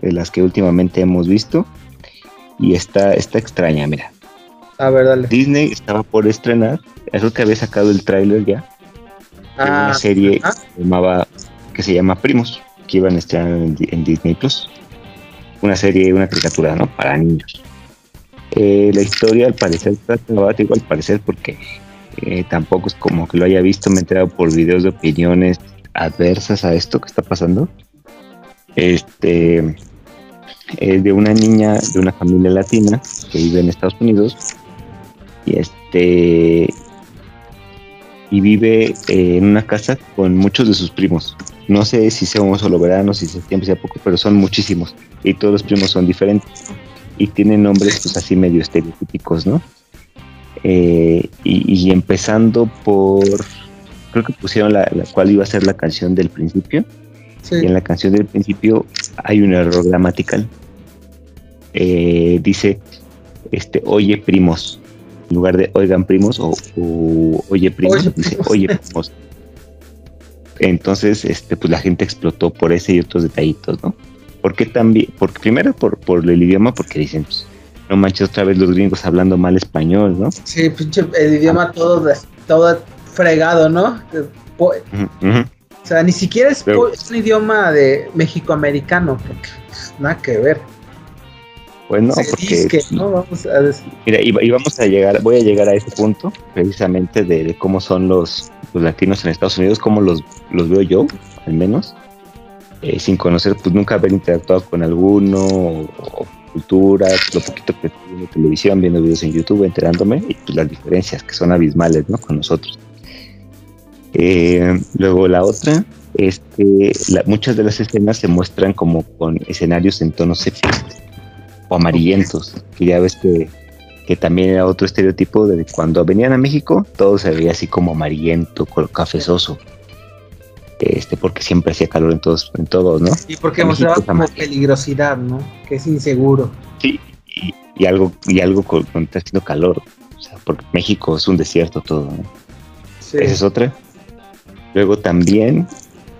de las que últimamente hemos visto y está, está extraña, mira. A ver, dale. Disney estaba por estrenar, creo que había sacado el tráiler ya, de una ah, serie que, llamaba, que se llama Primos, que iban a estrenar en, Disney Plus. Una serie, una caricatura, ¿no? Para niños. Eh, la historia al parecer está digo al parecer porque eh, tampoco es como que lo haya visto, me he enterado por videos de opiniones adversas a esto que está pasando. Este de una niña de una familia latina que vive en Estados Unidos Y este y vive eh, en una casa con muchos de sus primos. No sé si sea un solo verano, si septiembre sea poco, pero son muchísimos. Y todos los primos son diferentes. Y tienen nombres pues así medio estereotípicos, ¿no? Eh, y, empezando por, creo que pusieron la, cual iba a ser la canción del principio. Y en la canción del principio hay un error gramatical. Eh, dice, este, oye primos, en lugar de oigan primos o, oye primos, dice oye primos. Entonces, este, pues la gente explotó por ese y otros detallitos, ¿no? porque también? Porque primero por, por el idioma, porque dicen, pues, no manches otra vez los gringos hablando mal español, ¿no? Sí, pinche el idioma todo, todo fregado, ¿no? O sea, ni siquiera es, un idioma de México-americano, porque pues, nada que ver. Bueno, porque ¿no? vamos a mira, y, vamos a llegar, voy a llegar a ese punto precisamente de, cómo son los, latinos en Estados Unidos, cómo los, los veo yo, al menos, eh, sin conocer, pues nunca haber interactuado con alguno o, cultura, lo poquito que en televisión, viendo videos en YouTube, enterándome y pues las diferencias que son abismales, ¿no? Con nosotros. Eh, luego la otra es que muchas de las escenas se muestran como con escenarios en tonos sepios o amarillentos, que ya ves que, que también era otro estereotipo de cuando venían a México todo se veía así como amarillento, cafezoso. Este, porque siempre hacía calor en todos, en todos, ¿no? Y porque mostraba como peligrosidad, ¿no? Que es inseguro. Sí, y, algo, y algo con, está haciendo calor. O sea, porque México es un desierto todo, ¿no? Sí. Esa es otra. Luego también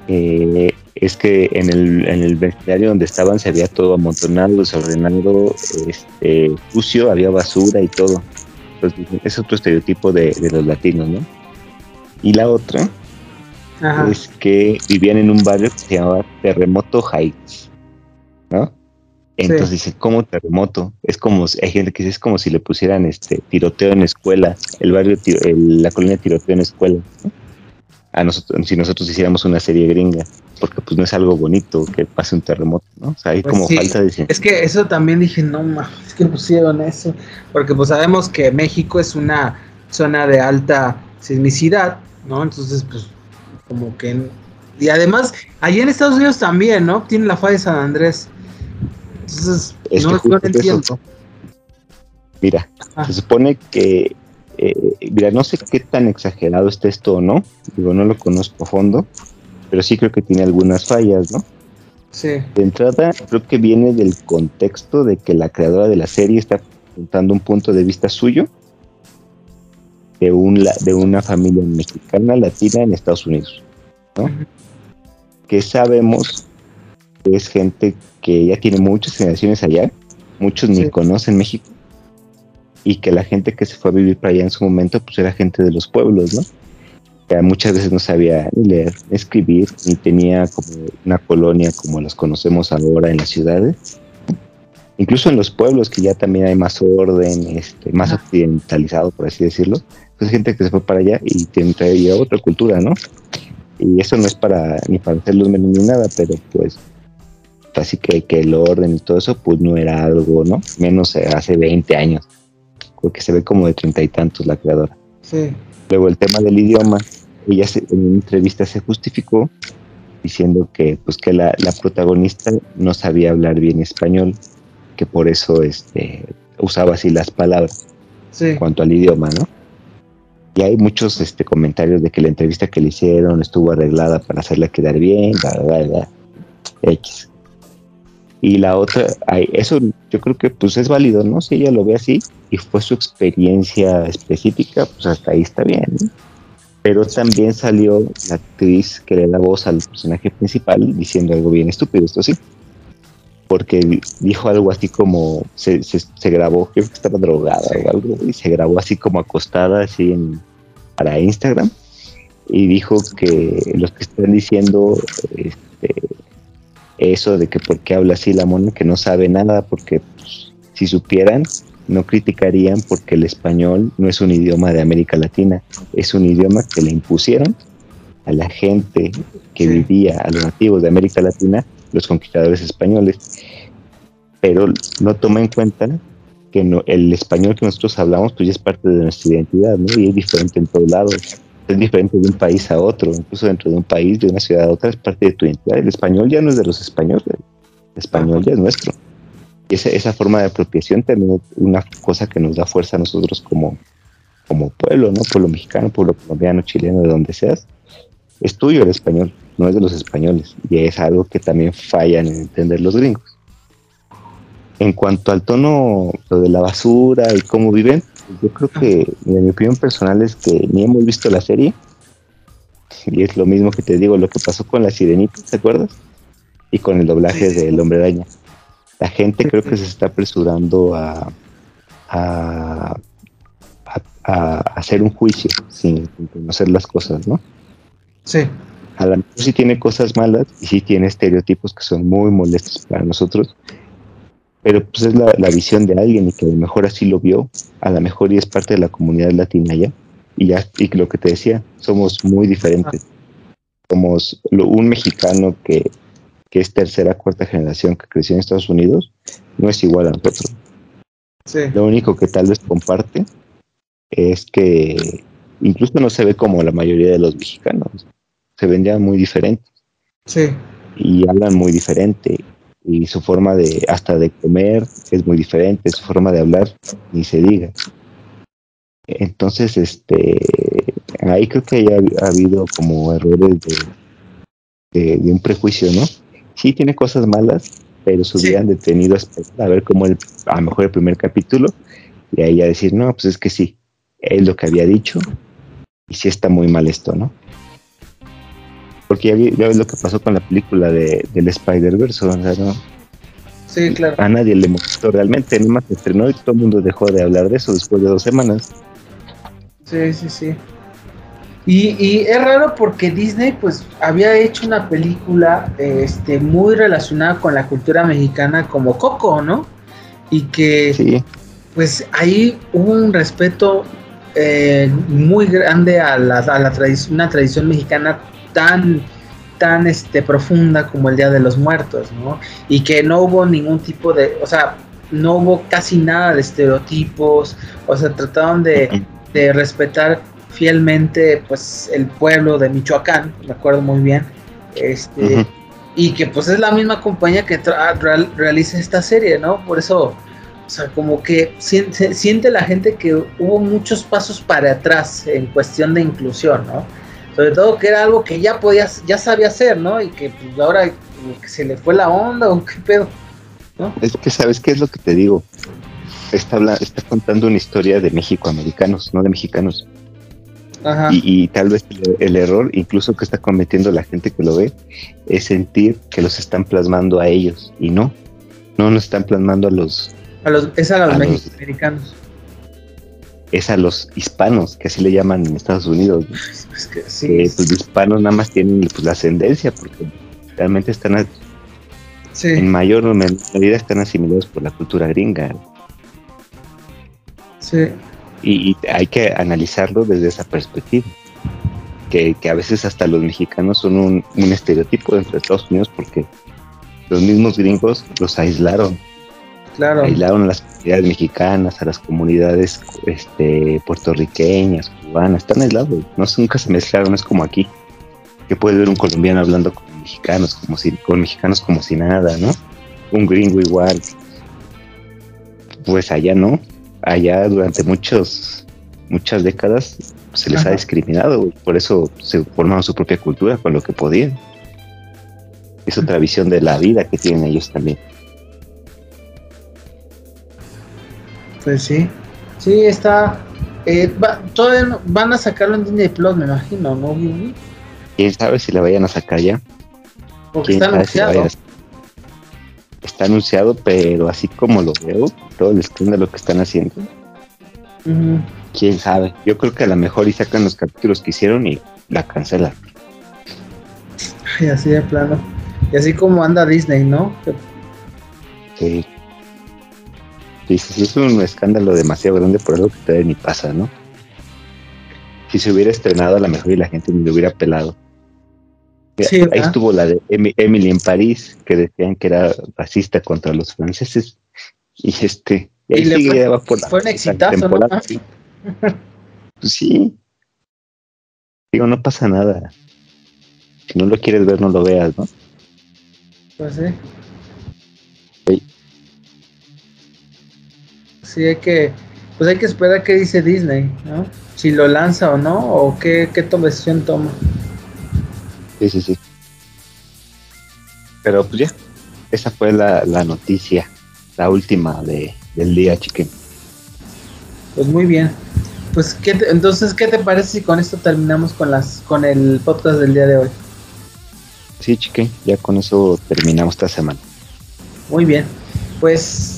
eh, es que en el, en el vecindario donde estaban se había todo amontonado, desordenado, este, sucio, había basura y todo. Entonces, es otro estereotipo de, los latinos, ¿no? Y la otra es que vivían en un barrio que se llamaba Terremoto Heights, ¿no? Entonces ¿cómo terremoto? Es como, hay gente que dice, es como si le pusieran este tiroteo en escuela, el barrio, la colonia tiroteo en escuela. ¿no? A nosotros, si nosotros hiciéramos una serie gringa, porque pues no es algo bonito que pase un terremoto, ¿no? O sea, hay pues como falta de... Es que eso también dije, no, es que pusieron eso, porque pues sabemos que México es una zona de alta sismicidad, ¿no? Entonces, pues, como que... Y además, allí en Estados Unidos también, ¿no? Tiene la falla de San Andrés. Entonces, no, no entiendo. Mira, se supone que eh, mira, no sé qué tan exagerado está esto o no, digo, no lo conozco a fondo, pero sí creo que tiene algunas fallas, ¿no? Sí. De entrada, creo que viene del contexto de que la creadora de la serie está contando un punto de vista suyo de, un, de una familia mexicana latina en Estados Unidos, ¿no? Que sabemos que es gente que ya tiene muchas generaciones allá, muchos ni conocen México y que la gente que se fue a vivir para allá en su momento, pues era gente de los pueblos, ¿no? Que muchas veces no sabía ni leer, ni escribir, ni tenía como una colonia como las conocemos ahora en las ciudades. Incluso en los pueblos, que ya también hay más orden, este, más occidentalizado, por así decirlo, pues gente que se fue para allá y tiene traía otra cultura, ¿no? Y eso no es para ni para hacerlos menos ni nada, pero pues así que, que el orden y todo eso, pues no era algo, ¿no? Menos hace 20 años porque se ve como de treinta y tantos la creadora. Sí. Luego el tema del idioma, ella en una entrevista se justificó diciendo que pues que la, protagonista no sabía hablar bien español, que por eso este, usaba así las palabras en cuanto al idioma, ¿no? Y hay muchos este, comentarios de que la entrevista que le hicieron estuvo arreglada para hacerla quedar bien, bla, bla, bla, X. Y la otra, eso yo creo que pues es válido, ¿no? Si ella lo ve así y fue su experiencia específica, pues hasta ahí está bien. Pero también salió la actriz que le da voz al personaje principal diciendo algo bien estúpido, esto sí. Porque dijo algo así como, se, se, grabó, creo que estaba drogada o algo, y se grabó así como acostada, así en, para Instagram. Y dijo que los que están diciendo, este, eso de que por qué habla así la mona, que no sabe nada, porque pues, si supieran, no criticarían porque el español no es un idioma de América Latina, es un idioma que le impusieron a la gente que vivía, a los nativos de América Latina, los conquistadores españoles. Pero no toma en cuenta que no, el español que nosotros hablamos pues ya es parte de nuestra identidad, ¿no? Y es diferente en todos lados. Es diferente de un país a otro, incluso dentro de un país, de una ciudad a otra, es parte de tu identidad. El español ya no es de los españoles, el español ya es nuestro. Y esa, esa forma de apropiación también es una cosa que nos da fuerza a nosotros como, como pueblo, ¿no? Pueblo mexicano, pueblo colombiano, chileno, de donde seas. Es tuyo el español, no es de los españoles. Y es algo que también fallan en entender los gringos. En cuanto al tono, lo de la basura y cómo viven, yo creo que, en mi opinión personal, es que ni hemos visto la serie. Y es lo mismo que te digo, lo que pasó con la sirenita, ¿te acuerdas? Y con el doblaje del hombre araña. La gente creo que se está apresurando a, a, hacer un juicio sin, conocer las cosas, ¿no? Sí. A lo mejor sí tiene cosas malas y sí tiene estereotipos que son muy molestos para nosotros, pero pues es la, visión de alguien y que a lo mejor así lo vio, a lo mejor y es parte de la comunidad latina ya, y ya, y lo que te decía, somos muy diferentes. Somos un mexicano que, que es tercera, cuarta generación que creció en Estados Unidos, no es igual a nosotros. Sí. Lo único que tal vez comparte es que incluso no se ve como la mayoría de los mexicanos, se ven ya muy diferentes. Sí. Y hablan muy diferente y su forma de hasta de comer es muy diferente, su forma de hablar ni se diga. Entonces, este, ahí creo que haya ha habido como errores de, de, un prejuicio, ¿no? Sí tiene cosas malas, pero se hubieran detenido a, ver cómo el, a lo mejor el primer capítulo y ahí a decir, no, pues es que sí, es lo que había dicho y sí está muy mal esto, ¿no? Porque ya, ves lo que pasó con la película de, del Spider-Verse, o sea, ¿no? Sí, claro. A nadie le gustó realmente, más se estrenó y todo el mundo dejó de hablar de eso después de dos semanas. Sí, sí, sí. Y, y, es raro porque Disney pues había hecho una película este, muy relacionada con la cultura mexicana como Coco, ¿no? Y que sí. pues ahí hubo un respeto eh, muy grande a la, a la tradición, una tradición mexicana tan tan este profunda como el Día de los Muertos, ¿no? Y que no hubo ningún tipo de, o sea, no hubo casi nada de estereotipos, o sea, trataron de, de respetar fielmente pues el pueblo de Michoacán, me acuerdo muy bien, este, y que pues es la misma compañía que realiza esta serie, ¿no? Por eso, o sea, como que siente, siente la gente que hubo muchos pasos para atrás en cuestión de inclusión, ¿no? Sobre todo que era algo que ya podías, ya sabía hacer, ¿no? Y que pues, ahora se le fue la onda o qué pedo, ¿no? Es que sabes qué es lo que te digo. Está, está contando una historia de México-americanos, no de mexicanos. Ajá. Y, tal vez el, error, incluso que está cometiendo la gente que lo ve, es sentir que los están plasmando a ellos y no, no nos están plasmando a los. A los es a los mexicoamericanos es a los hispanos, que así le llaman en Estados Unidos. Es que sí. los hispanos nada más tienen pues, la ascendencia, porque realmente están en mayor o menor medida están asimilados por la cultura gringa. Sí. Y, hay que analizarlo desde esa perspectiva. Que, a veces hasta los mexicanos son un, un estereotipo dentro de Estados Unidos porque los mismos gringos los aislaron Claro. Aislaron a las comunidades mexicanas, a las comunidades este, puertorriqueñas, cubanas, están aislados, no, (laughs) nunca se mezclaron, es como aquí, que puede ver un colombiano hablando con mexicanos, como si, con mexicanos como si nada, ¿no? Un gringo igual. Pues allá no, allá durante muchos, muchas décadas se les ha discriminado, por eso se formaron su propia cultura con lo que podían. Es otra visión de la vida que tienen ellos también. Pues sí, sí, está. Eh, todavía van a sacarlo en Disney Plus, me imagino, ¿no? ¿Quién sabe si la vayan a sacar ya? Porque está anunciado. está anunciado, pero así como lo veo, todo el escándalo que están haciendo. Quién sabe. Yo creo que a lo mejor y sacan los capítulos que hicieron y la cancelan. Ay, así de plano. Y así como anda Disney, ¿no? Sí. Sí, es un escándalo demasiado grande por algo que todavía ni pasa, ¿no? Si se hubiera estrenado, a lo mejor y la gente ni lo hubiera pelado. Sí, Ahí estuvo la de Emily en París, que decían que era racista contra los franceses. Y este, Y, le sigue, fue, por la fue un exitazo, ¿no? (laughs) Pues sí. Digo, no pasa nada. Si no lo quieres ver, no lo veas, ¿no? Pues sí. Sí. Sí, hay que, pues hay que esperar qué dice Disney, ¿no? Si lo lanza o no, o qué, qué decisión toma. Sí, sí, sí. Pero pues ya, esa fue la, la noticia, la última de, del día, chiquen. Pues muy bien. Pues ¿qué te- entonces, ¿qué te parece si con esto terminamos con las, con el podcast del día de hoy? Sí, chiquen, ya con eso terminamos esta semana. Muy bien. Pues,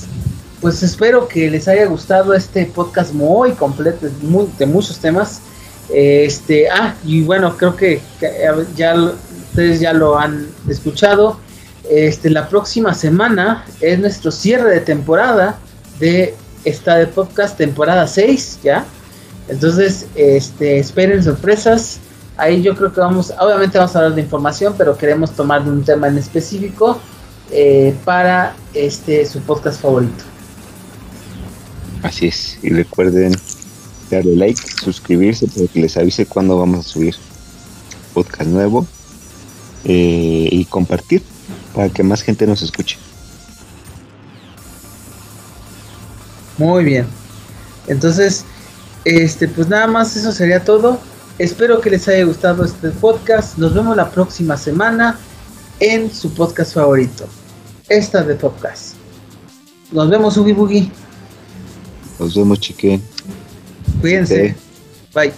pues espero que les haya gustado este podcast muy completo, de muchos temas. Este, ah, y bueno, creo que, ya ustedes ya lo han escuchado. Este, la próxima semana es nuestro cierre de temporada de esta de podcast temporada 6, ¿ya? Entonces, este, esperen sorpresas. Ahí yo creo que vamos, obviamente vamos a hablar de información, pero queremos tomar de un tema en específico eh, para este su podcast favorito. Así es. Y recuerden darle like, suscribirse para que les avise cuando vamos a subir podcast nuevo eh, y compartir para que más gente nos escuche. Muy bien. Entonces, este, pues nada más eso sería todo. Espero que les haya gustado este podcast. Nos vemos la próxima semana en su podcast favorito. Esta de podcast. Nos vemos, Ugi Boogie. Nos vemos, chiquen. Cuídense. Bye.